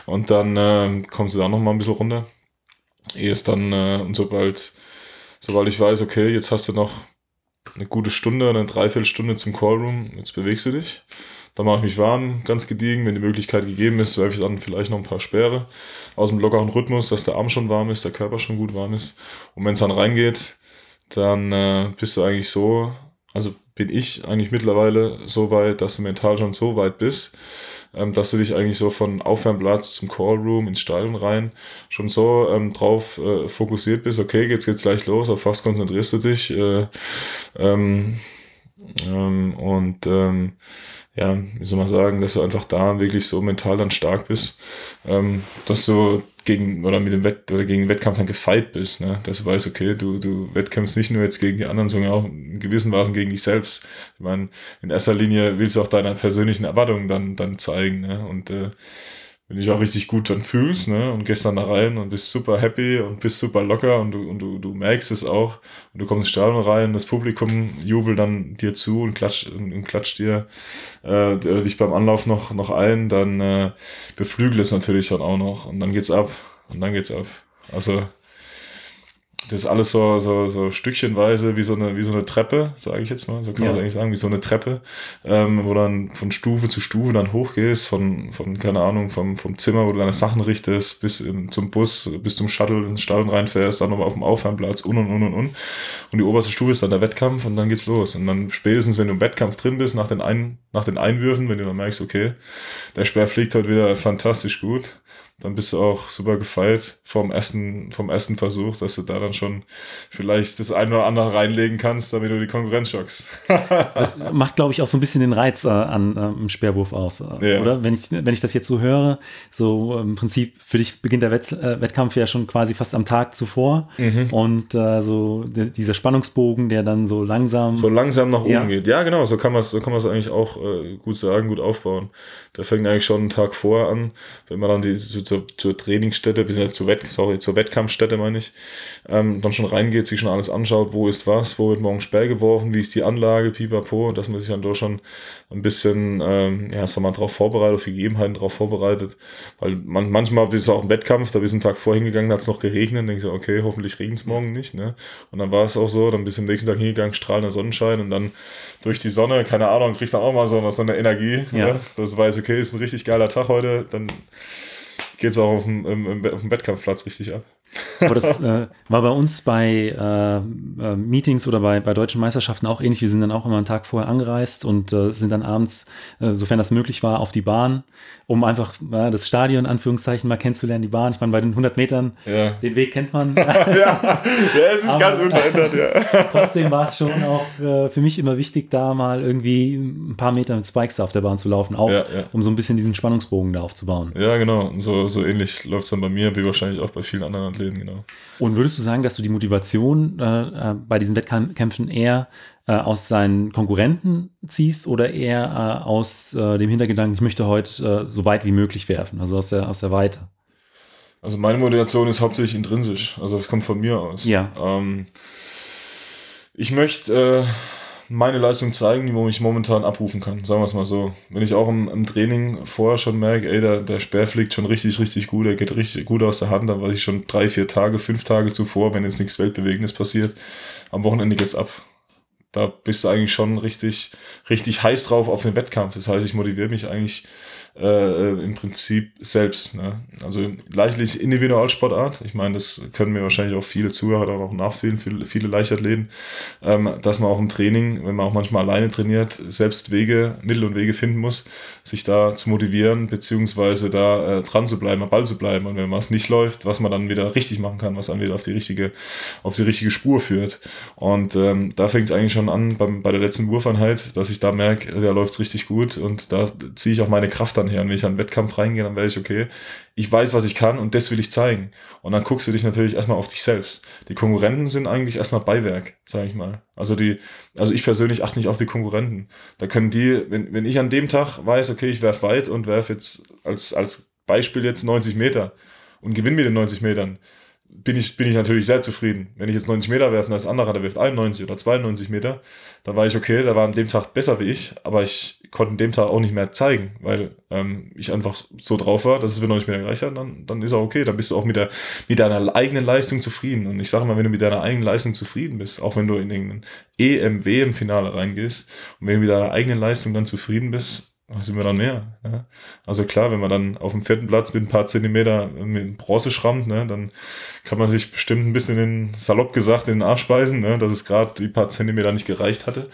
und dann äh, kommst du da nochmal ein bisschen runter. Ehe es dann, äh, und sobald, sobald ich weiß, okay, jetzt hast du noch eine gute Stunde, eine Dreiviertelstunde zum Callroom, jetzt bewegst du dich dann mache ich mich warm, ganz gediegen. Wenn die Möglichkeit gegeben ist, werfe ich dann vielleicht noch ein paar Sperre aus dem lockeren Rhythmus, dass der Arm schon warm ist, der Körper schon gut warm ist. Und wenn es dann reingeht, dann äh, bist du eigentlich so, also bin ich eigentlich mittlerweile so weit, dass du mental schon so weit bist, ähm, dass du dich eigentlich so von Aufwärmplatz zum Callroom ins Stadion rein schon so ähm, drauf äh, fokussiert bist, okay, jetzt geht's gleich los, auf was konzentrierst du dich äh, ähm, ähm, und ähm, ja, wie soll man sagen, dass du einfach da wirklich so mental dann stark bist, ähm, dass du gegen oder mit dem Wett oder gegen den Wettkampf dann gefeit bist, ne? Dass du weißt, okay, du, du wettkämpfst nicht nur jetzt gegen die anderen, sondern auch in gewissen Weisen gegen dich selbst. Ich meine, in erster Linie willst du auch deine persönlichen Erwartungen dann, dann zeigen, ne? Und äh, wenn du dich auch richtig gut dann fühlst, ne, und gehst dann da rein und bist super happy und bist super locker und du, und du, du merkst es auch. Und du kommst ins Stadion rein, das Publikum jubelt dann dir zu und klatscht, und, und klatscht dir äh, dich beim Anlauf noch, noch ein, dann äh, beflügelt es natürlich dann auch noch. Und dann geht's ab. Und dann geht's ab. Also das ist alles so, so, so stückchenweise wie so eine, wie so eine Treppe, sage ich jetzt mal, so kann man ja. eigentlich sagen, wie so eine Treppe, ähm, wo dann von Stufe zu Stufe dann hochgehst, von, von keine Ahnung, vom, vom Zimmer, wo du deine Sachen richtest, bis in, zum Bus, bis zum Shuttle, ins Stadion reinfährst, dann nochmal auf dem Aufwärmplatz und und und und und. Und die oberste Stufe ist dann der Wettkampf und dann geht's los. Und dann spätestens, wenn du im Wettkampf drin bist, nach den, Ein, nach den Einwürfen, wenn du dann merkst, okay, der Speer fliegt heute wieder fantastisch gut, dann bist du auch super gefeilt vom ersten, vom ersten Versuch, dass du da dann schon vielleicht das eine oder andere reinlegen kannst, damit du die Konkurrenz schockst. das macht, glaube ich, auch so ein bisschen den Reiz äh, an äh, Speerwurf aus, äh, ja. oder? Wenn ich, wenn ich das jetzt so höre, so im Prinzip für dich beginnt der Wett, äh, Wettkampf ja schon quasi fast am Tag zuvor mhm. und äh, so dieser Spannungsbogen, der dann so langsam so langsam nach oben ja. geht. Ja, genau, so kann man es so kann eigentlich auch äh, gut sagen, gut aufbauen. Der fängt eigentlich schon einen Tag vor an, wenn man dann die, zur, zur Trainingsstätte, bis zur, Wett, sorry, zur Wettkampfstätte meine ich, ähm, dann schon reingeht, sich schon alles anschaut, wo ist was, wo wird morgen Sperr geworfen, wie ist die Anlage, pipapo, dass man sich dann doch schon ein bisschen, ähm, ja, sag mal, darauf vorbereitet, auf die Gegebenheiten darauf vorbereitet, weil man, manchmal bist du auch im Wettkampf, da bist du einen Tag vorher hingegangen, hat es noch geregnet, denkst du, okay, hoffentlich regnet es morgen nicht, ne, und dann war es auch so, dann bist du am nächsten Tag hingegangen, strahlender Sonnenschein und dann durch die Sonne, keine Ahnung, kriegst dann auch mal so, so eine Energie, ja. ne? das weiß, okay, ist ein richtig geiler Tag heute, dann geht es auch auf dem, im, auf dem Wettkampfplatz richtig ab. Aber das äh, war bei uns bei äh, äh, Meetings oder bei, bei deutschen Meisterschaften auch ähnlich. Wir sind dann auch immer einen Tag vorher angereist und äh, sind dann abends, äh, sofern das möglich war, auf die Bahn um einfach das Stadion, Anführungszeichen, mal kennenzulernen, die Bahn. Ich meine, bei den 100 Metern, ja. den Weg kennt man. ja. ja, es ist Aber, ganz unverändert, ja. Trotzdem war es schon auch äh, für mich immer wichtig, da mal irgendwie ein paar Meter mit Spikes auf der Bahn zu laufen, auch ja, um so ein bisschen diesen Spannungsbogen da aufzubauen. Ja, genau. So, so ähnlich läuft es dann bei mir, wie wahrscheinlich auch bei vielen anderen Athleten, genau. Und würdest du sagen, dass du die Motivation äh, äh bei diesen Wettkämpfen eher äh, aus seinen Konkurrenten ziehst oder eher äh, aus äh, dem Hintergedanken, ich möchte heute äh, so weit wie möglich werfen, also aus der, aus der Weite? Also meine Motivation ist hauptsächlich intrinsisch, also es kommt von mir aus. Ja. Ähm, ich möchte meine Leistung zeigen, die ich momentan abrufen kann, sagen wir es mal so. Wenn ich auch im, im Training vorher schon merke, ey, der, der Speer fliegt schon richtig, richtig gut, er geht richtig gut aus der Hand, dann weiß ich schon drei, vier Tage, fünf Tage zuvor, wenn jetzt nichts Weltbewegendes passiert, am Wochenende geht's ab da bist du eigentlich schon richtig, richtig heiß drauf auf den Wettkampf. Das heißt, ich motiviere mich eigentlich äh, äh, im Prinzip selbst. Ne? Also leichtlich Individualsportart. Ich meine, das können mir wahrscheinlich auch viele Zuhörer auch nachfühlen, viele, viele Leichtathleten, ähm, dass man auch im Training, wenn man auch manchmal alleine trainiert, selbst Wege, Mittel und Wege finden muss, sich da zu motivieren, beziehungsweise da äh, dran zu bleiben, am Ball zu bleiben. Und wenn was nicht läuft, was man dann wieder richtig machen kann, was dann wieder auf die richtige, auf die richtige Spur führt. Und ähm, da fängt es eigentlich schon an beim, bei der letzten Wurfeinheit, dass ich da merke, da läuft es richtig gut und da ziehe ich auch meine Kraft dann her. Und wenn ich an einen Wettkampf reingehe, dann weiß ich, okay, ich weiß, was ich kann und das will ich zeigen. Und dann guckst du dich natürlich erstmal auf dich selbst. Die Konkurrenten sind eigentlich erstmal Beiwerk, sage ich mal. Also die, also ich persönlich achte nicht auf die Konkurrenten. Da können die, wenn, wenn ich an dem Tag weiß, okay, ich werfe weit und werfe jetzt als, als Beispiel jetzt 90 Meter und gewinne mit den 90 Metern, bin ich, bin ich natürlich sehr zufrieden. Wenn ich jetzt 90 Meter werfe und als anderer, der wirft 91 oder 92 Meter, dann war ich okay, der war an dem Tag besser wie ich, aber ich konnte an dem Tag auch nicht mehr zeigen, weil ähm, ich einfach so drauf war, dass es für 90 Meter gereicht hat, dann, dann ist auch okay, dann bist du auch mit, der, mit deiner eigenen Leistung zufrieden. Und ich sage mal, wenn du mit deiner eigenen Leistung zufrieden bist, auch wenn du in den EMW im Finale reingehst und wenn du mit deiner eigenen Leistung dann zufrieden bist, sind wir dann mehr? Ja? Also klar, wenn man dann auf dem vierten Platz mit ein paar Zentimeter mit Bronze schrammt, ne, dann kann man sich bestimmt ein bisschen in den, salopp gesagt, in den Arsch beißen, ne, dass es gerade die paar Zentimeter nicht gereicht hatte.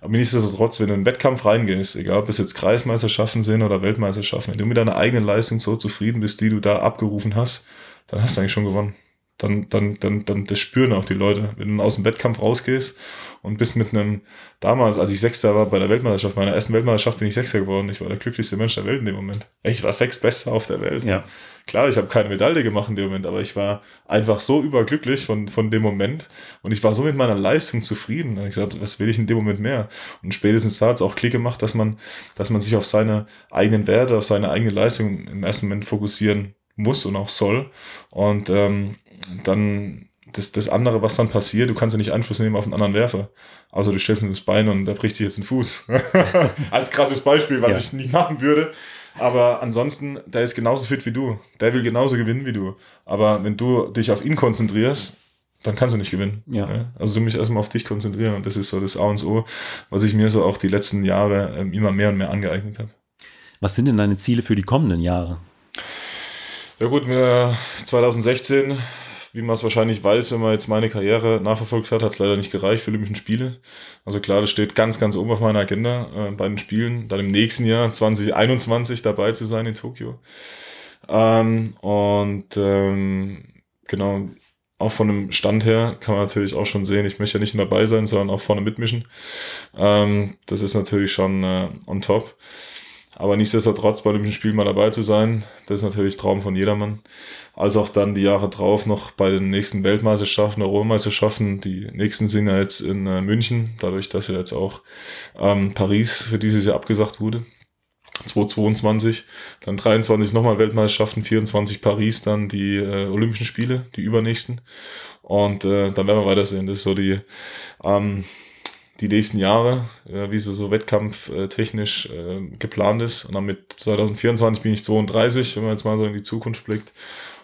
Aber nichtsdestotrotz, wenn du in einen Wettkampf reingehst, egal ob es jetzt Kreismeisterschaften sind oder Weltmeisterschaften, wenn du mit deiner eigenen Leistung so zufrieden bist, die du da abgerufen hast, dann hast du eigentlich schon gewonnen dann, dann, dann, dann das spüren auch die Leute. Wenn du aus dem Wettkampf rausgehst und bist mit einem, damals, als ich Sechster war bei der Weltmeisterschaft, meiner ersten Weltmeisterschaft bin ich Sechster geworden. Ich war der glücklichste Mensch der Welt in dem Moment. Ich war Sechstbester auf der Welt. Ja. Klar, ich habe keine Medaille gemacht in dem Moment, aber ich war einfach so überglücklich von, von dem Moment und ich war so mit meiner Leistung zufrieden. Ich gesagt, was will ich in dem Moment mehr? Und spätestens da hat es auch Klick gemacht, dass man, dass man sich auf seine eigenen Werte, auf seine eigene Leistung im ersten Moment fokussieren muss und auch soll. Und ähm, dann das, das andere, was dann passiert, du kannst ja nicht Einfluss nehmen auf einen anderen Werfer. Also du stellst mir das Bein und der bricht sich jetzt den Fuß. Als krasses Beispiel, was ja. ich nie machen würde. Aber ansonsten, der ist genauso fit wie du. Der will genauso gewinnen wie du. Aber wenn du dich auf ihn konzentrierst, dann kannst du nicht gewinnen. Ja. Also du mich erstmal auf dich konzentrieren und das ist so das A und O, was ich mir so auch die letzten Jahre ähm, immer mehr und mehr angeeignet habe. Was sind denn deine Ziele für die kommenden Jahre? Ja gut, mir 2016 wie man es wahrscheinlich weiß, wenn man jetzt meine Karriere nachverfolgt hat, hat es leider nicht gereicht für Olympischen Spiele. Also klar, das steht ganz, ganz oben auf meiner Agenda, äh, bei den Spielen, dann im nächsten Jahr 2021 dabei zu sein in Tokio. Ähm, und ähm, genau, auch von dem Stand her kann man natürlich auch schon sehen, ich möchte ja nicht nur dabei sein, sondern auch vorne mitmischen. Ähm, das ist natürlich schon äh, on top. Aber nichtsdestotrotz bei Olympischen Spielen mal dabei zu sein, das ist natürlich Traum von jedermann. Als auch dann die Jahre drauf noch bei den nächsten Weltmeisterschaften, Europameisterschaften. Die nächsten sind ja jetzt in äh, München, dadurch, dass ja jetzt auch ähm, Paris für dieses Jahr abgesagt wurde. 2022, dann 23 nochmal Weltmeisterschaften, 24 Paris, dann die äh, Olympischen Spiele, die übernächsten. Und äh, dann werden wir weitersehen. Das ist so die, ähm, die nächsten Jahre, äh, wie so, so wettkampftechnisch äh, geplant ist. Und dann mit 2024 bin ich 32, wenn man jetzt mal so in die Zukunft blickt.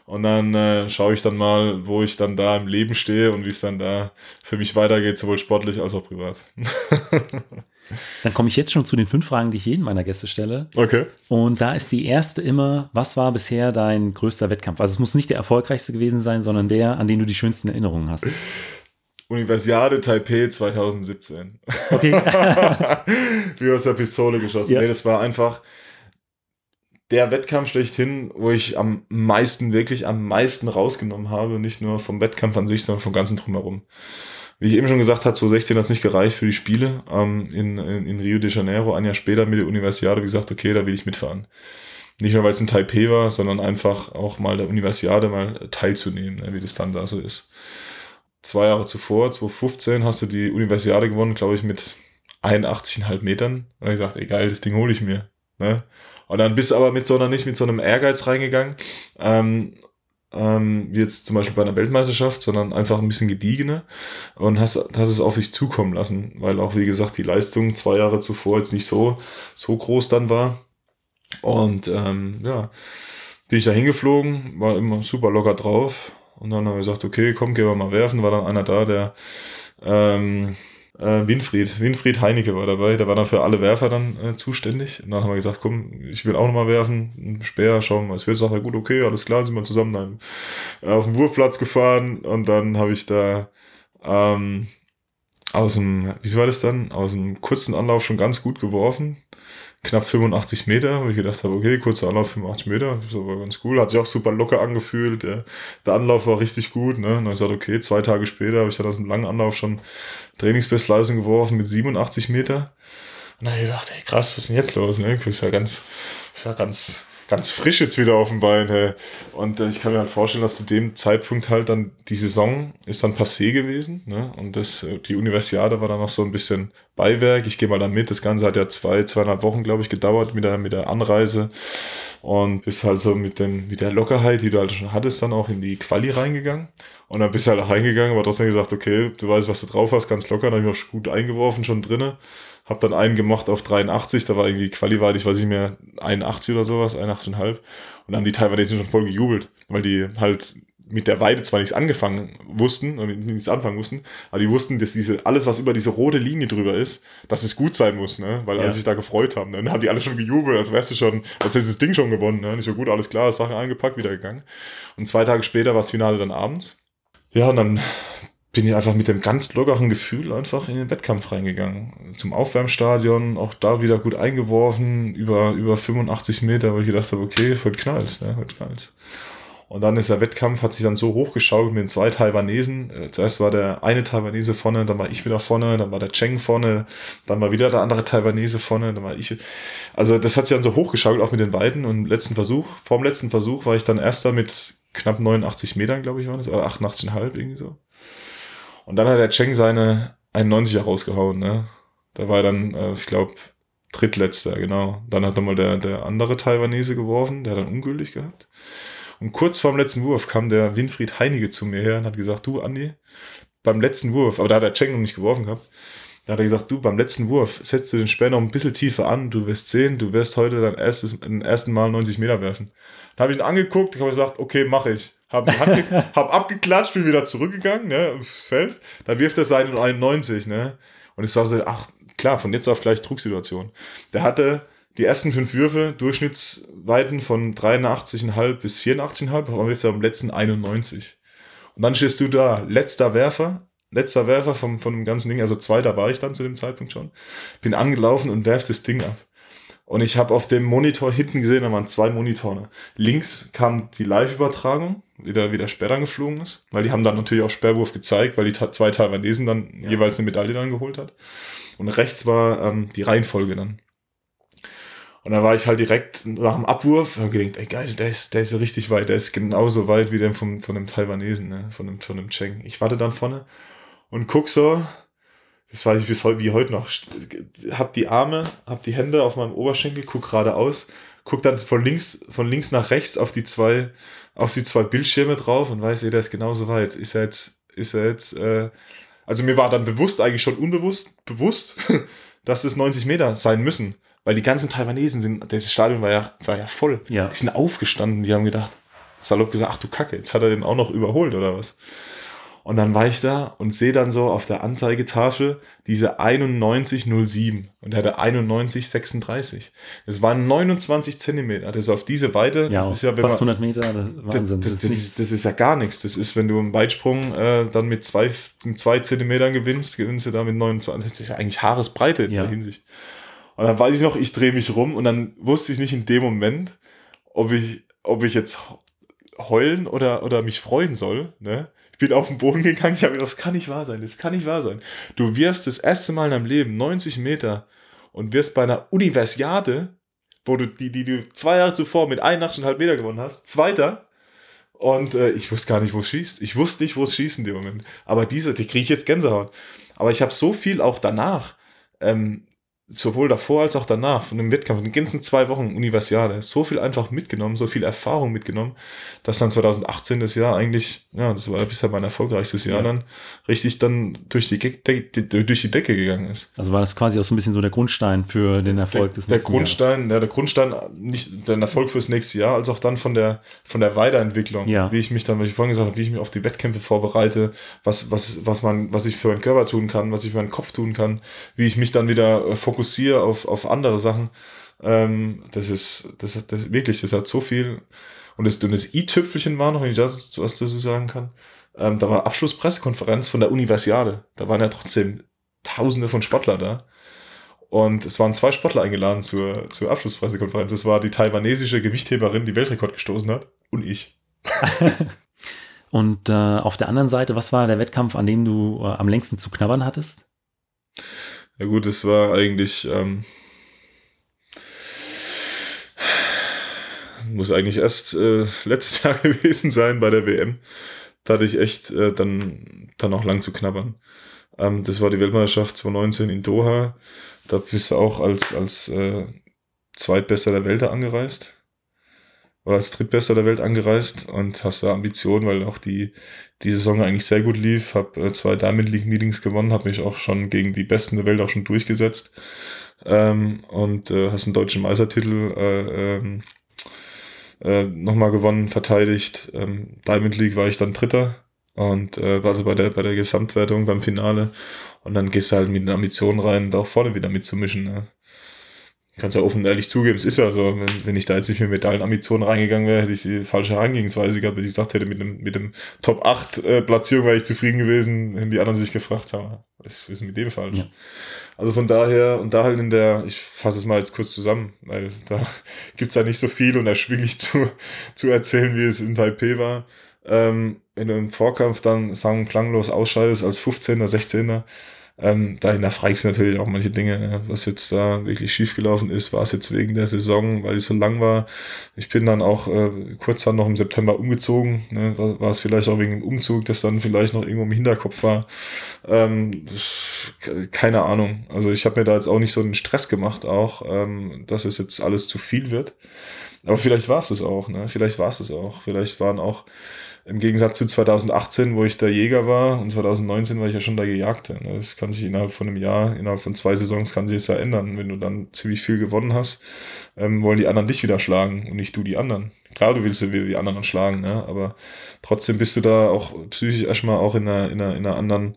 Und dann äh, schaue ich dann mal, wo ich dann da im Leben stehe und wie es dann da für mich weitergeht, sowohl sportlich als auch privat. Dann komme ich jetzt schon zu den fünf Fragen, die ich jedem meiner Gäste stelle. Okay. Und da ist die erste immer, was war bisher dein größter Wettkampf? Also es muss nicht der erfolgreichste gewesen sein, sondern der, an den du die schönsten Erinnerungen hast. Universiade Taipei 2017. Okay. Wie aus der Pistole geschossen. Ja. Nee, das war einfach der Wettkampf schlechthin, wo ich am meisten, wirklich am meisten rausgenommen habe. Nicht nur vom Wettkampf an sich, sondern vom ganzen Drumherum. Wie ich eben schon gesagt habe, 2016 hat es nicht gereicht für die Spiele ähm, in, in, in Rio de Janeiro. Ein Jahr später mit der Universiade gesagt, okay, da will ich mitfahren. Nicht nur, weil es in Taipei war, sondern einfach auch mal der Universiade mal teilzunehmen, ne, wie das dann da so ist. Zwei Jahre zuvor, 2015, hast du die Universiade gewonnen, glaube ich, mit 81,5 Metern. Und ich gesagt, egal, das Ding hole ich mir. Ne? Und dann bist du aber mit so einer, nicht mit so einem Ehrgeiz reingegangen, ähm, ähm, wie jetzt zum Beispiel bei einer Weltmeisterschaft, sondern einfach ein bisschen gediegener und hast, hast es auf dich zukommen lassen, weil auch, wie gesagt, die Leistung zwei Jahre zuvor jetzt nicht so, so groß dann war. Und ähm, ja, bin ich da hingeflogen, war immer super locker drauf. Und dann haben wir gesagt, okay, komm, gehen wir mal werfen. War dann einer da, der ähm, äh, Winfried, Winfried Heinecke war dabei, der war dann für alle Werfer dann äh, zuständig. Und dann haben wir gesagt, komm, ich will auch nochmal werfen, Speer, schauen wir es wird. Sagt er, gut, okay, alles klar, sind wir zusammen dann äh, auf den Wurfplatz gefahren und dann habe ich da ähm, aus dem, wie war das dann, aus dem kurzen Anlauf schon ganz gut geworfen. Knapp 85 Meter, wo ich gedacht habe, okay, kurzer Anlauf 85 Meter, das war ganz cool, hat sich auch super locker angefühlt, der, der Anlauf war richtig gut, ne, und dann ich gesagt, okay, zwei Tage später habe ich dann aus dem langen Anlauf schon Trainingsbestleistung geworfen mit 87 Meter. Und dann habe ich gesagt, ey, krass, was ist denn jetzt los, ne, ich bin ja ganz, ich war ganz, ganz frisch jetzt wieder auf dem Bein. Hey. Und äh, ich kann mir halt vorstellen, dass zu dem Zeitpunkt halt dann die Saison ist dann passé gewesen. Ne? Und das, äh, die Universiade war dann noch so ein bisschen Beiwerk. Ich gehe mal da mit. Das Ganze hat ja zwei, zweieinhalb Wochen, glaube ich, gedauert mit der, mit der Anreise. Und bist halt so mit, dem, mit der Lockerheit, die du halt schon hattest, dann auch in die Quali reingegangen. Und dann bist du halt reingegangen, aber trotzdem gesagt, okay, du weißt, was du drauf hast, ganz locker. Dann habe ich auch gut eingeworfen, schon drinne. Hab dann einen gemacht auf 83, da war irgendwie Quali, war ich weiß nicht mehr, 81 oder sowas, 81,5. Und dann haben die Taiwanesen schon voll gejubelt, weil die halt mit der Weide zwar nichts angefangen wussten, nichts anfangen mussten, aber die wussten, dass diese, alles, was über diese rote Linie drüber ist, dass es gut sein muss, ne? Weil Ja. alle sich da gefreut haben. ne? Dann haben die alle schon gejubelt, als wärst du schon, als hättest du das Ding schon gewonnen, ne? Nicht so gut, alles klar, Sachen eingepackt, wieder gegangen. Und zwei Tage später war das Finale dann abends. Ja, und dann bin ich einfach mit dem ganz lockeren Gefühl einfach in den Wettkampf reingegangen. Zum Aufwärmstadion, auch da wieder gut eingeworfen, über, über 85 Meter, wo ich gedacht habe, okay, heute knallt's, ne, heute knallt's. Und dann ist der Wettkampf, hat sich dann so hochgeschaukelt mit den zwei Taiwanesen. Äh, Zuerst war der eine Taiwanese vorne, dann war ich wieder vorne, dann war der Cheng vorne, dann war wieder der andere Taiwanese vorne, dann war ich. Also das hat sich dann so hochgeschaukelt, auch mit den Weiden. Und im letzten Versuch, vorm letzten Versuch war ich dann erster mit knapp 89 Metern, glaube ich, war das, oder 88,5 irgendwie so. Und dann hat der Cheng seine 91er rausgehauen, ne? Da war er dann, äh, ich glaube, drittletzter, genau. Dann hat nochmal der, der andere Taiwanese geworfen, der hat dann ungültig gehabt. Und kurz vorm letzten Wurf kam der Winfried Heinige zu mir her und hat gesagt, du, Andi, beim letzten Wurf, aber da hat der Cheng noch nicht geworfen gehabt, da hat er gesagt, du, beim letzten Wurf setzt du den Speer noch ein bisschen tiefer an, du wirst sehen, du wirst heute dein erstes, den ersten Mal 90 Meter werfen. Da habe ich ihn angeguckt, habe gesagt, okay, mache ich. Hab, hab abgeklatscht, bin wieder zurückgegangen, ne, Feld. Da wirft er seinen 91, ne. Und es war so, ach, klar, von jetzt auf gleich Drucksituation. Der hatte die ersten fünf Würfe, Durchschnittsweiten von 83,5 bis 84,5, aber wirft er am letzten 91. Und dann stehst du da, letzter Werfer, letzter Werfer vom, von dem ganzen Ding, also zweiter war ich dann zu dem Zeitpunkt schon, bin angelaufen und werf das Ding ab. Und ich habe auf dem Monitor hinten gesehen, da waren zwei Monitore. Links kam die Live-Übertragung, wie der, wie der Sperr geflogen ist, weil die haben dann natürlich auch Sperrwurf gezeigt, weil die zwei Taiwanesen dann ja. jeweils eine Medaille dann geholt hat. Und rechts war ähm, die Reihenfolge dann. Und dann war ich halt direkt nach dem Abwurf und gedacht, ey geil, der ist, der ist richtig weit, der ist genauso weit wie der vom, von dem Taiwanesen, ne? von dem, von dem Cheng. Ich warte dann vorne und guck so, das weiß ich bis heute, wie heute noch, hab die Arme, hab die Hände auf meinem Oberschenkel, guck geradeaus, guck dann von links, von links nach rechts auf die zwei, auf die zwei Bildschirme drauf und weiß, ey, der ist genauso weit. Ist er jetzt, ist er jetzt, äh, also mir war dann bewusst, eigentlich schon unbewusst, bewusst, dass es 90 Meter sein müssen. Weil die ganzen Taiwanesen sind, das Stadion war ja, war ja voll. Ja. Die sind aufgestanden, die haben gedacht, salopp gesagt, ach du Kacke, jetzt hat er den auch noch überholt oder was. Und dann war ich da und sehe dann so auf der Anzeigetafel diese 9107 und er hatte 9136. Das waren 29 Zentimeter. Das ist auf diese Weite. Ja, das ist ja, wenn fast man, 100 Meter, Wahnsinn. Das, das, das, ist, das, ist, ja gar nichts. Das ist, wenn du im Weitsprung äh, dann mit zwei, mit zwei Zentimetern gewinnst, gewinnst du da mit 29. Das ist ja eigentlich Haaresbreite in ja. der Hinsicht. Und dann weiß ich noch, ich drehe mich rum und dann wusste ich nicht in dem Moment, ob ich, ob ich jetzt heulen oder, oder mich freuen soll. Ne? bin auf den Boden gegangen, ich habe gedacht, das kann nicht wahr sein, das kann nicht wahr sein. Du wirfst das erste Mal in deinem Leben 90 Meter und wirst bei einer Universiade, wo du die, die du zwei Jahre zuvor mit 81,5 Meter gewonnen hast, Zweiter. Und äh, ich wusste gar nicht, wo es schießt. Ich wusste nicht, wo es schießt in dem Moment. Aber diese, die kriege ich jetzt Gänsehaut. Aber ich habe so viel auch danach ähm, sowohl davor als auch danach, von dem Wettkampf, den ganzen zwei Wochen Universiade, so viel einfach mitgenommen, so viel Erfahrung mitgenommen, dass dann 2018 das Jahr eigentlich, ja, das war bisher mein erfolgreichstes Jahr ja. dann, richtig dann durch die, De durch die Decke gegangen ist. Also war das quasi auch so ein bisschen so der Grundstein für den Erfolg der, des nächsten Der Grundstein, Jahres. ja, der Grundstein, nicht der Erfolg fürs nächste Jahr, als auch dann von der, von der Weiterentwicklung, ja. wie ich mich dann, wie ich vorhin gesagt habe, wie ich mich auf die Wettkämpfe vorbereite, was, was, was man, was ich für meinen Körper tun kann, was ich für meinen Kopf tun kann, wie ich mich dann wieder äh, fokussiere auf, auf andere Sachen. Ähm, das ist, das das wirklich, das hat so viel. Und das, das i-Tüpfelchen war noch, wenn ich das was dazu sagen kann. Ähm, da war Abschlusspressekonferenz von der Universiade. Da waren ja trotzdem Tausende von Sportler da. Und es waren zwei Sportler eingeladen zur, zur Abschlusspressekonferenz. Es war die taiwanesische Gewichtheberin, die Weltrekord gestoßen hat, und ich. und äh, auf der anderen Seite, was war der Wettkampf, an dem du äh, am längsten zu knabbern hattest? Ja gut, es war eigentlich, ähm, muss eigentlich erst äh, letztes Jahr gewesen sein bei der WM. Da hatte ich echt äh, dann, dann auch lang zu knabbern. Ähm, das war die Weltmeisterschaft 2019 in Doha. Da bist du auch als, als äh, Zweitbester der Welt angereist oder als Drittbester der Welt angereist und hast da Ambitionen, weil auch die, die Saison eigentlich sehr gut lief. Habe äh, zwei Diamond League Meetings gewonnen, habe mich auch schon gegen die Besten der Welt auch schon durchgesetzt ähm, und äh, hast einen deutschen Meistertitel äh, ähm, äh, nochmal gewonnen, verteidigt. Ähm, Diamond League war ich dann Dritter und äh, also bei der bei der Gesamtwertung beim Finale und dann gehst du halt mit den Ambitionen rein, da auch vorne wieder mitzumischen. Ne? Kannst ja offen und ehrlich zugeben, es ist ja so, wenn, wenn ich da jetzt nicht mit Medaillenambitionen reingegangen wäre, hätte ich die falsche Herangehensweise gehabt, wenn ich gesagt hätte, mit dem, mit dem Top 8 äh, Platzierung wäre ich zufrieden gewesen, hätten die anderen sich gefragt, haben, was ist mit dem falsch? Ja. Also von daher, und da halt in der, ich fasse es mal jetzt kurz zusammen, weil da gibt's ja nicht so viel und erschwinglich zu, zu erzählen, wie es in Taipei war. Ähm, wenn du im Vorkampf dann sang klanglos ausscheidest als 15er, 16er, ähm, da hinterfragst du natürlich auch manche Dinge, ne? was jetzt da wirklich schiefgelaufen ist. War es jetzt wegen der Saison, weil die so lang war? Ich bin dann auch äh, kurz dann noch im September umgezogen. Ne? War, war es vielleicht auch wegen dem Umzug, das dann vielleicht noch irgendwo im Hinterkopf war? Ähm, keine Ahnung. Also ich habe mir da jetzt auch nicht so einen Stress gemacht, auch, ähm, dass es jetzt alles zu viel wird. Aber vielleicht war es es auch, ne? Vielleicht war es es auch. Vielleicht waren auch im Gegensatz zu 2018, wo ich der Jäger war, und 2019 war ich ja schon der Gejagte. Ne? Das kann sich innerhalb von einem Jahr, innerhalb von zwei Saisons kann sich das ja ändern. Wenn du dann ziemlich viel gewonnen hast, ähm, wollen die anderen dich wieder schlagen und nicht du die anderen. Klar, du willst ja wieder die anderen schlagen, ne? aber trotzdem bist du da auch psychisch erstmal auch in einer, in einer, in einer anderen,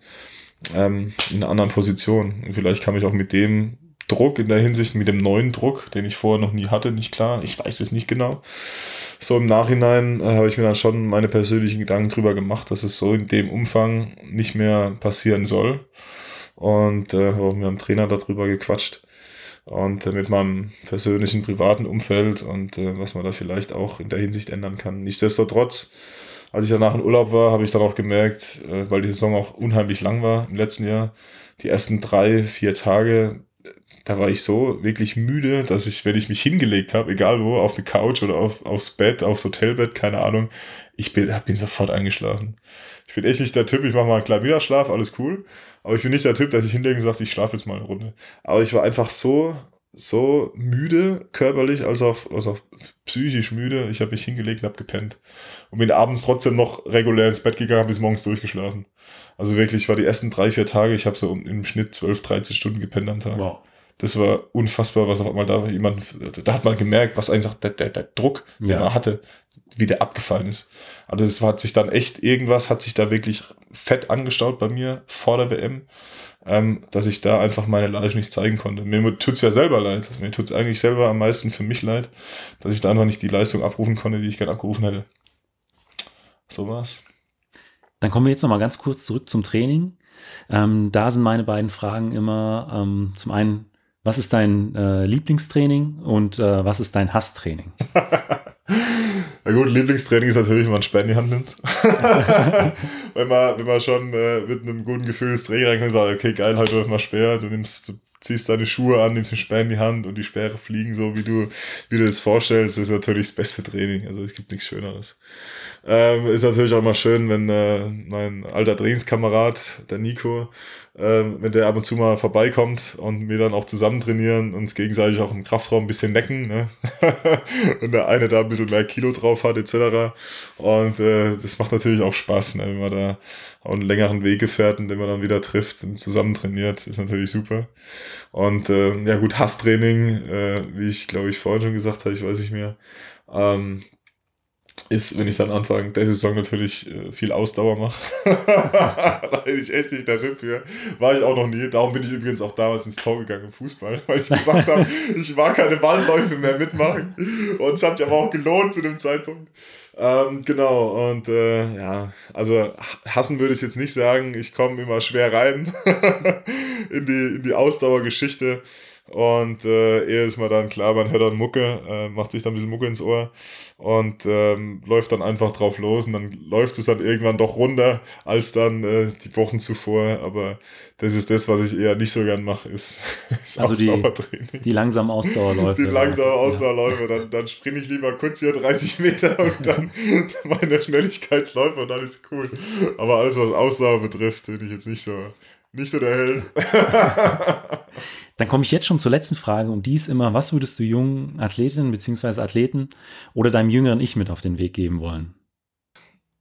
ähm, in einer anderen Position. Und vielleicht kam ich auch mit dem Druck in der Hinsicht, mit dem neuen Druck, den ich vorher noch nie hatte, nicht klar. Ich weiß es nicht genau so im Nachhinein äh, habe ich mir dann schon meine persönlichen Gedanken drüber gemacht, dass es so in dem Umfang nicht mehr passieren soll. Und äh, habe auch mit dem Trainer darüber gequatscht. und äh, mit meinem persönlichen privaten Umfeld und äh, was man da vielleicht auch in der Hinsicht ändern kann. Nichtsdestotrotz, als ich danach in Urlaub war, habe ich dann auch gemerkt, äh, weil die Saison auch unheimlich lang war im letzten Jahr, die ersten drei, vier Tage, da war ich so wirklich müde, dass ich, wenn ich mich hingelegt habe, egal wo, auf die Couch oder auf, aufs Bett, aufs Hotelbett, keine Ahnung, ich bin, bin sofort eingeschlafen. Ich bin echt nicht der Typ, ich mache mal einen kleinen Mittagsschlaf, alles cool. Aber ich bin nicht der Typ, dass ich hinlege und sage, ich schlafe jetzt mal eine Runde. Aber ich war einfach so, so müde, körperlich als auch, als auch psychisch müde. Ich habe mich hingelegt und habe gepennt. Und bin abends trotzdem noch regulär ins Bett gegangen, bis morgens durchgeschlafen. Also wirklich, war die ersten drei, vier Tage, ich habe so im Schnitt 12, 13 Stunden gepennt am Tag. Wow. Das war unfassbar, was auf einmal da jemand, da hat man gemerkt, was einfach der, der, der Druck, den ja. man hatte, wie der abgefallen ist. Also es hat sich dann echt, irgendwas hat sich da wirklich fett angestaut bei mir vor der WM, ähm, dass ich da einfach meine Leistung nicht zeigen konnte. Mir tut's ja selber leid. Mir tut's eigentlich selber am meisten für mich leid, dass ich da einfach nicht die Leistung abrufen konnte, die ich gerne abgerufen hätte. So war's. Dann kommen wir jetzt nochmal ganz kurz zurück zum Training. Ähm, da sind meine beiden Fragen immer ähm, zum einen, was ist dein äh, Lieblingstraining und äh, was ist dein Hasstraining? Na gut, Lieblingstraining ist natürlich, wenn man Sperr in die Hand nimmt. wenn, man, wenn man schon äh, mit einem guten Gefühl ins Training reinkommt und sagt, okay, geil, heute wirf mal Speer, du nimmst, du ziehst deine Schuhe an, nimmst den Speer in die Hand und die Speere fliegen so, wie du, wie du das vorstellst, das ist natürlich das beste Training. Also es gibt nichts Schöneres. Ähm, ist natürlich auch mal schön, wenn äh, mein alter Trainingskamerad, der Nico, äh, wenn der ab und zu mal vorbeikommt und wir dann auch zusammen trainieren, uns gegenseitig auch im Kraftraum ein bisschen necken, ne? und der eine da ein bisschen mehr Kilo drauf hat, etc. Und äh, das macht natürlich auch Spaß, ne? wenn man da auch einen längeren Wegefährten, den man dann wieder trifft und zusammen trainiert, ist natürlich super. Und äh, ja gut, Hasstraining, äh, wie ich glaube ich vorhin schon gesagt habe, ich weiß nicht mehr, ähm, ist, wenn ich dann Anfang der Saison natürlich äh, viel Ausdauer mache. da bin ich echt nicht der Typ für. War ich auch noch nie. Darum bin ich übrigens auch damals ins Tor gegangen im Fußball, weil ich gesagt habe, ich mag keine Ballläufe mehr mitmachen. Und es hat sich aber auch gelohnt zu dem Zeitpunkt. Ähm, genau, und äh, ja, also hassen würde ich jetzt nicht sagen. Ich komme immer schwer rein in die, in die Ausdauergeschichte. Und äh, ehe ist mir dann klar, man hört dann Mucke, äh, macht sich dann ein bisschen Mucke ins Ohr und ähm, läuft dann einfach drauf los und dann läuft es dann irgendwann doch runter als dann äh, die Wochen zuvor. Aber das ist das, was ich eher nicht so gern mache, ist, ist also Ausdauertraining. Die, die langsamen Ausdauerläufe. Die langsamen Ausdauerläufe. Dann, dann springe ich lieber kurz hier 30 Meter und dann meine Schnelligkeitsläufe und dann ist cool. Aber alles, was Ausdauer betrifft, bin ich jetzt nicht so, nicht so der Held. Dann komme ich jetzt schon zur letzten Frage und die ist immer, was würdest du jungen Athletinnen bzw. Athleten oder deinem jüngeren Ich mit auf den Weg geben wollen?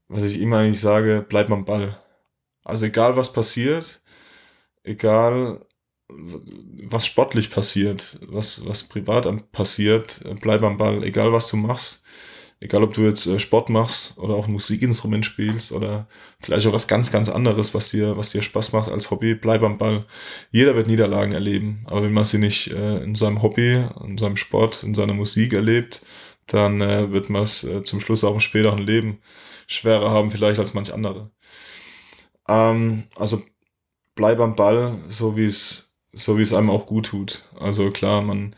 Was ich immer eigentlich sage, bleib am Ball. Also egal was passiert, egal was sportlich passiert, was, was privat passiert, bleib am Ball. Egal was du machst, Egal, ob du jetzt äh, Sport machst oder auch ein Musikinstrument spielst oder vielleicht auch was ganz, ganz anderes, was dir, was dir Spaß macht als Hobby, bleib am Ball. Jeder wird Niederlagen erleben, aber wenn man sie nicht äh, in seinem Hobby, in seinem Sport, in seiner Musik erlebt, dann äh, wird man es zum Schluss auch im späteren Leben schwerer haben, vielleicht als manch andere. Ähm, also bleib am Ball, so wie es, so wie es einem auch gut tut. Also klar, man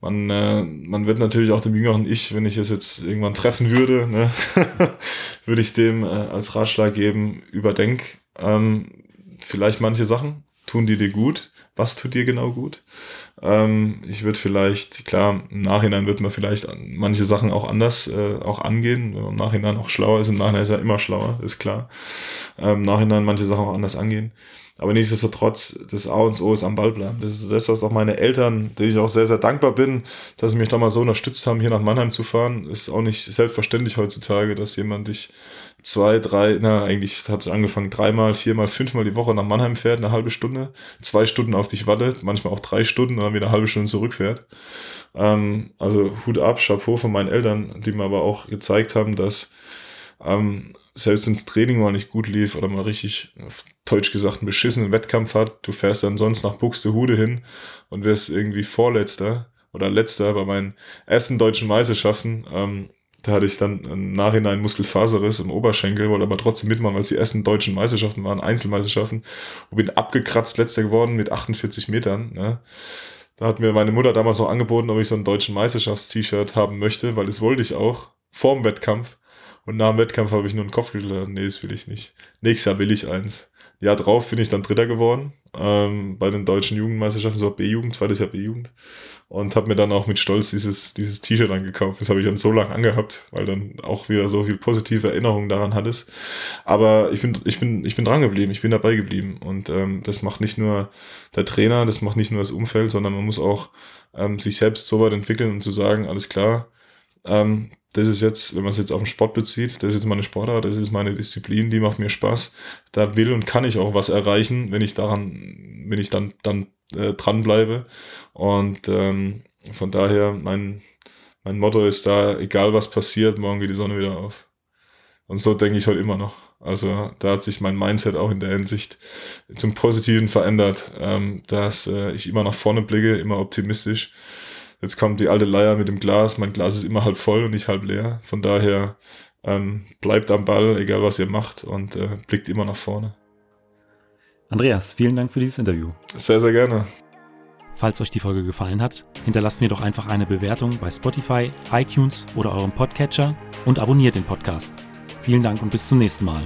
man, äh, man wird natürlich auch dem jüngeren Ich, wenn ich es jetzt irgendwann treffen würde, ne, würde ich dem äh, als Ratschlag geben, überdenk ähm, vielleicht manche Sachen, tun die dir gut, was tut dir genau gut. Ähm, ich würde vielleicht, klar, im Nachhinein wird man vielleicht manche Sachen auch anders äh, auch angehen, wenn man im Nachhinein auch schlauer ist, im Nachhinein ist er immer schlauer, ist klar. Ähm, Im Nachhinein manche Sachen auch anders angehen. Aber nichtsdestotrotz, das A und O ist am Ball bleiben. Das ist das, was auch meine Eltern, denen ich auch sehr, sehr dankbar bin, dass sie mich da mal so unterstützt haben, hier nach Mannheim zu fahren. Ist auch nicht selbstverständlich heutzutage, dass jemand dich zwei, drei, na, eigentlich hat es angefangen, dreimal, viermal, fünfmal die Woche nach Mannheim fährt, eine halbe Stunde, zwei Stunden auf dich wartet, manchmal auch drei Stunden und dann wieder eine halbe Stunde zurückfährt. Ähm, also Hut ab, Chapeau von meinen Eltern, die mir aber auch gezeigt haben, dass ähm, selbst wenn das Training mal nicht gut lief oder mal richtig, auf Deutsch gesagt, einen beschissenen Wettkampf hat, du fährst dann sonst nach Buxtehude hin und wirst irgendwie Vorletzter oder Letzter bei meinen ersten deutschen Meisterschaften. Ähm, da hatte ich dann im Nachhinein Muskelfaserriss im Oberschenkel, wollte aber trotzdem mitmachen, weil es die ersten deutschen Meisterschaften waren, Einzelmeisterschaften. Und bin abgekratzt letzter geworden mit 48 Metern. Ne? Da hat mir meine Mutter damals noch angeboten, ob ich so ein deutschen Meisterschafts-T-Shirt haben möchte, weil das wollte ich auch. Vorm Wettkampf. Und nach dem Wettkampf habe ich nur einen Kopf geschüttelt. Nee, das will ich nicht. Nächstes Jahr will ich eins. Jahr drauf bin ich dann Dritter geworden ähm, bei den deutschen Jugendmeisterschaften, so B-Jugend, zweites Jahr B-Jugend. Und habe mir dann auch mit Stolz dieses dieses T-Shirt angekauft. Das habe ich dann so lange angehabt, weil dann auch wieder so viel positive Erinnerungen daran hattest. Aber ich bin, ich bin, ich bin dran geblieben, ich bin dabei geblieben. Und ähm, das macht nicht nur der Trainer, das macht nicht nur das Umfeld, sondern man muss auch ähm, sich selbst so weit entwickeln und zu sagen, alles klar, ähm, das ist jetzt, wenn man es jetzt auf den Sport bezieht, das ist jetzt meine Sportart, das ist meine Disziplin, die macht mir Spaß. Da will und kann ich auch was erreichen, wenn ich daran, wenn ich dann, dann äh, dranbleibe. Und ähm, von daher, mein, mein Motto ist da, egal was passiert, morgen geht die Sonne wieder auf. Und so denke ich heute immer noch. Also da hat sich mein Mindset auch in der Hinsicht zum Positiven verändert, ähm, dass äh, ich immer nach vorne blicke, immer optimistisch Jetzt kommt die alte Leier mit dem Glas. Mein Glas ist immer halb voll und nicht halb leer. Von daher ähm, bleibt am Ball, egal was ihr macht und äh, blickt immer nach vorne. Andreas, vielen Dank für dieses Interview. Sehr, sehr gerne. Falls euch die Folge gefallen hat, hinterlasst mir doch einfach eine Bewertung bei Spotify, iTunes oder eurem Podcatcher und abonniert den Podcast. Vielen Dank und bis zum nächsten Mal.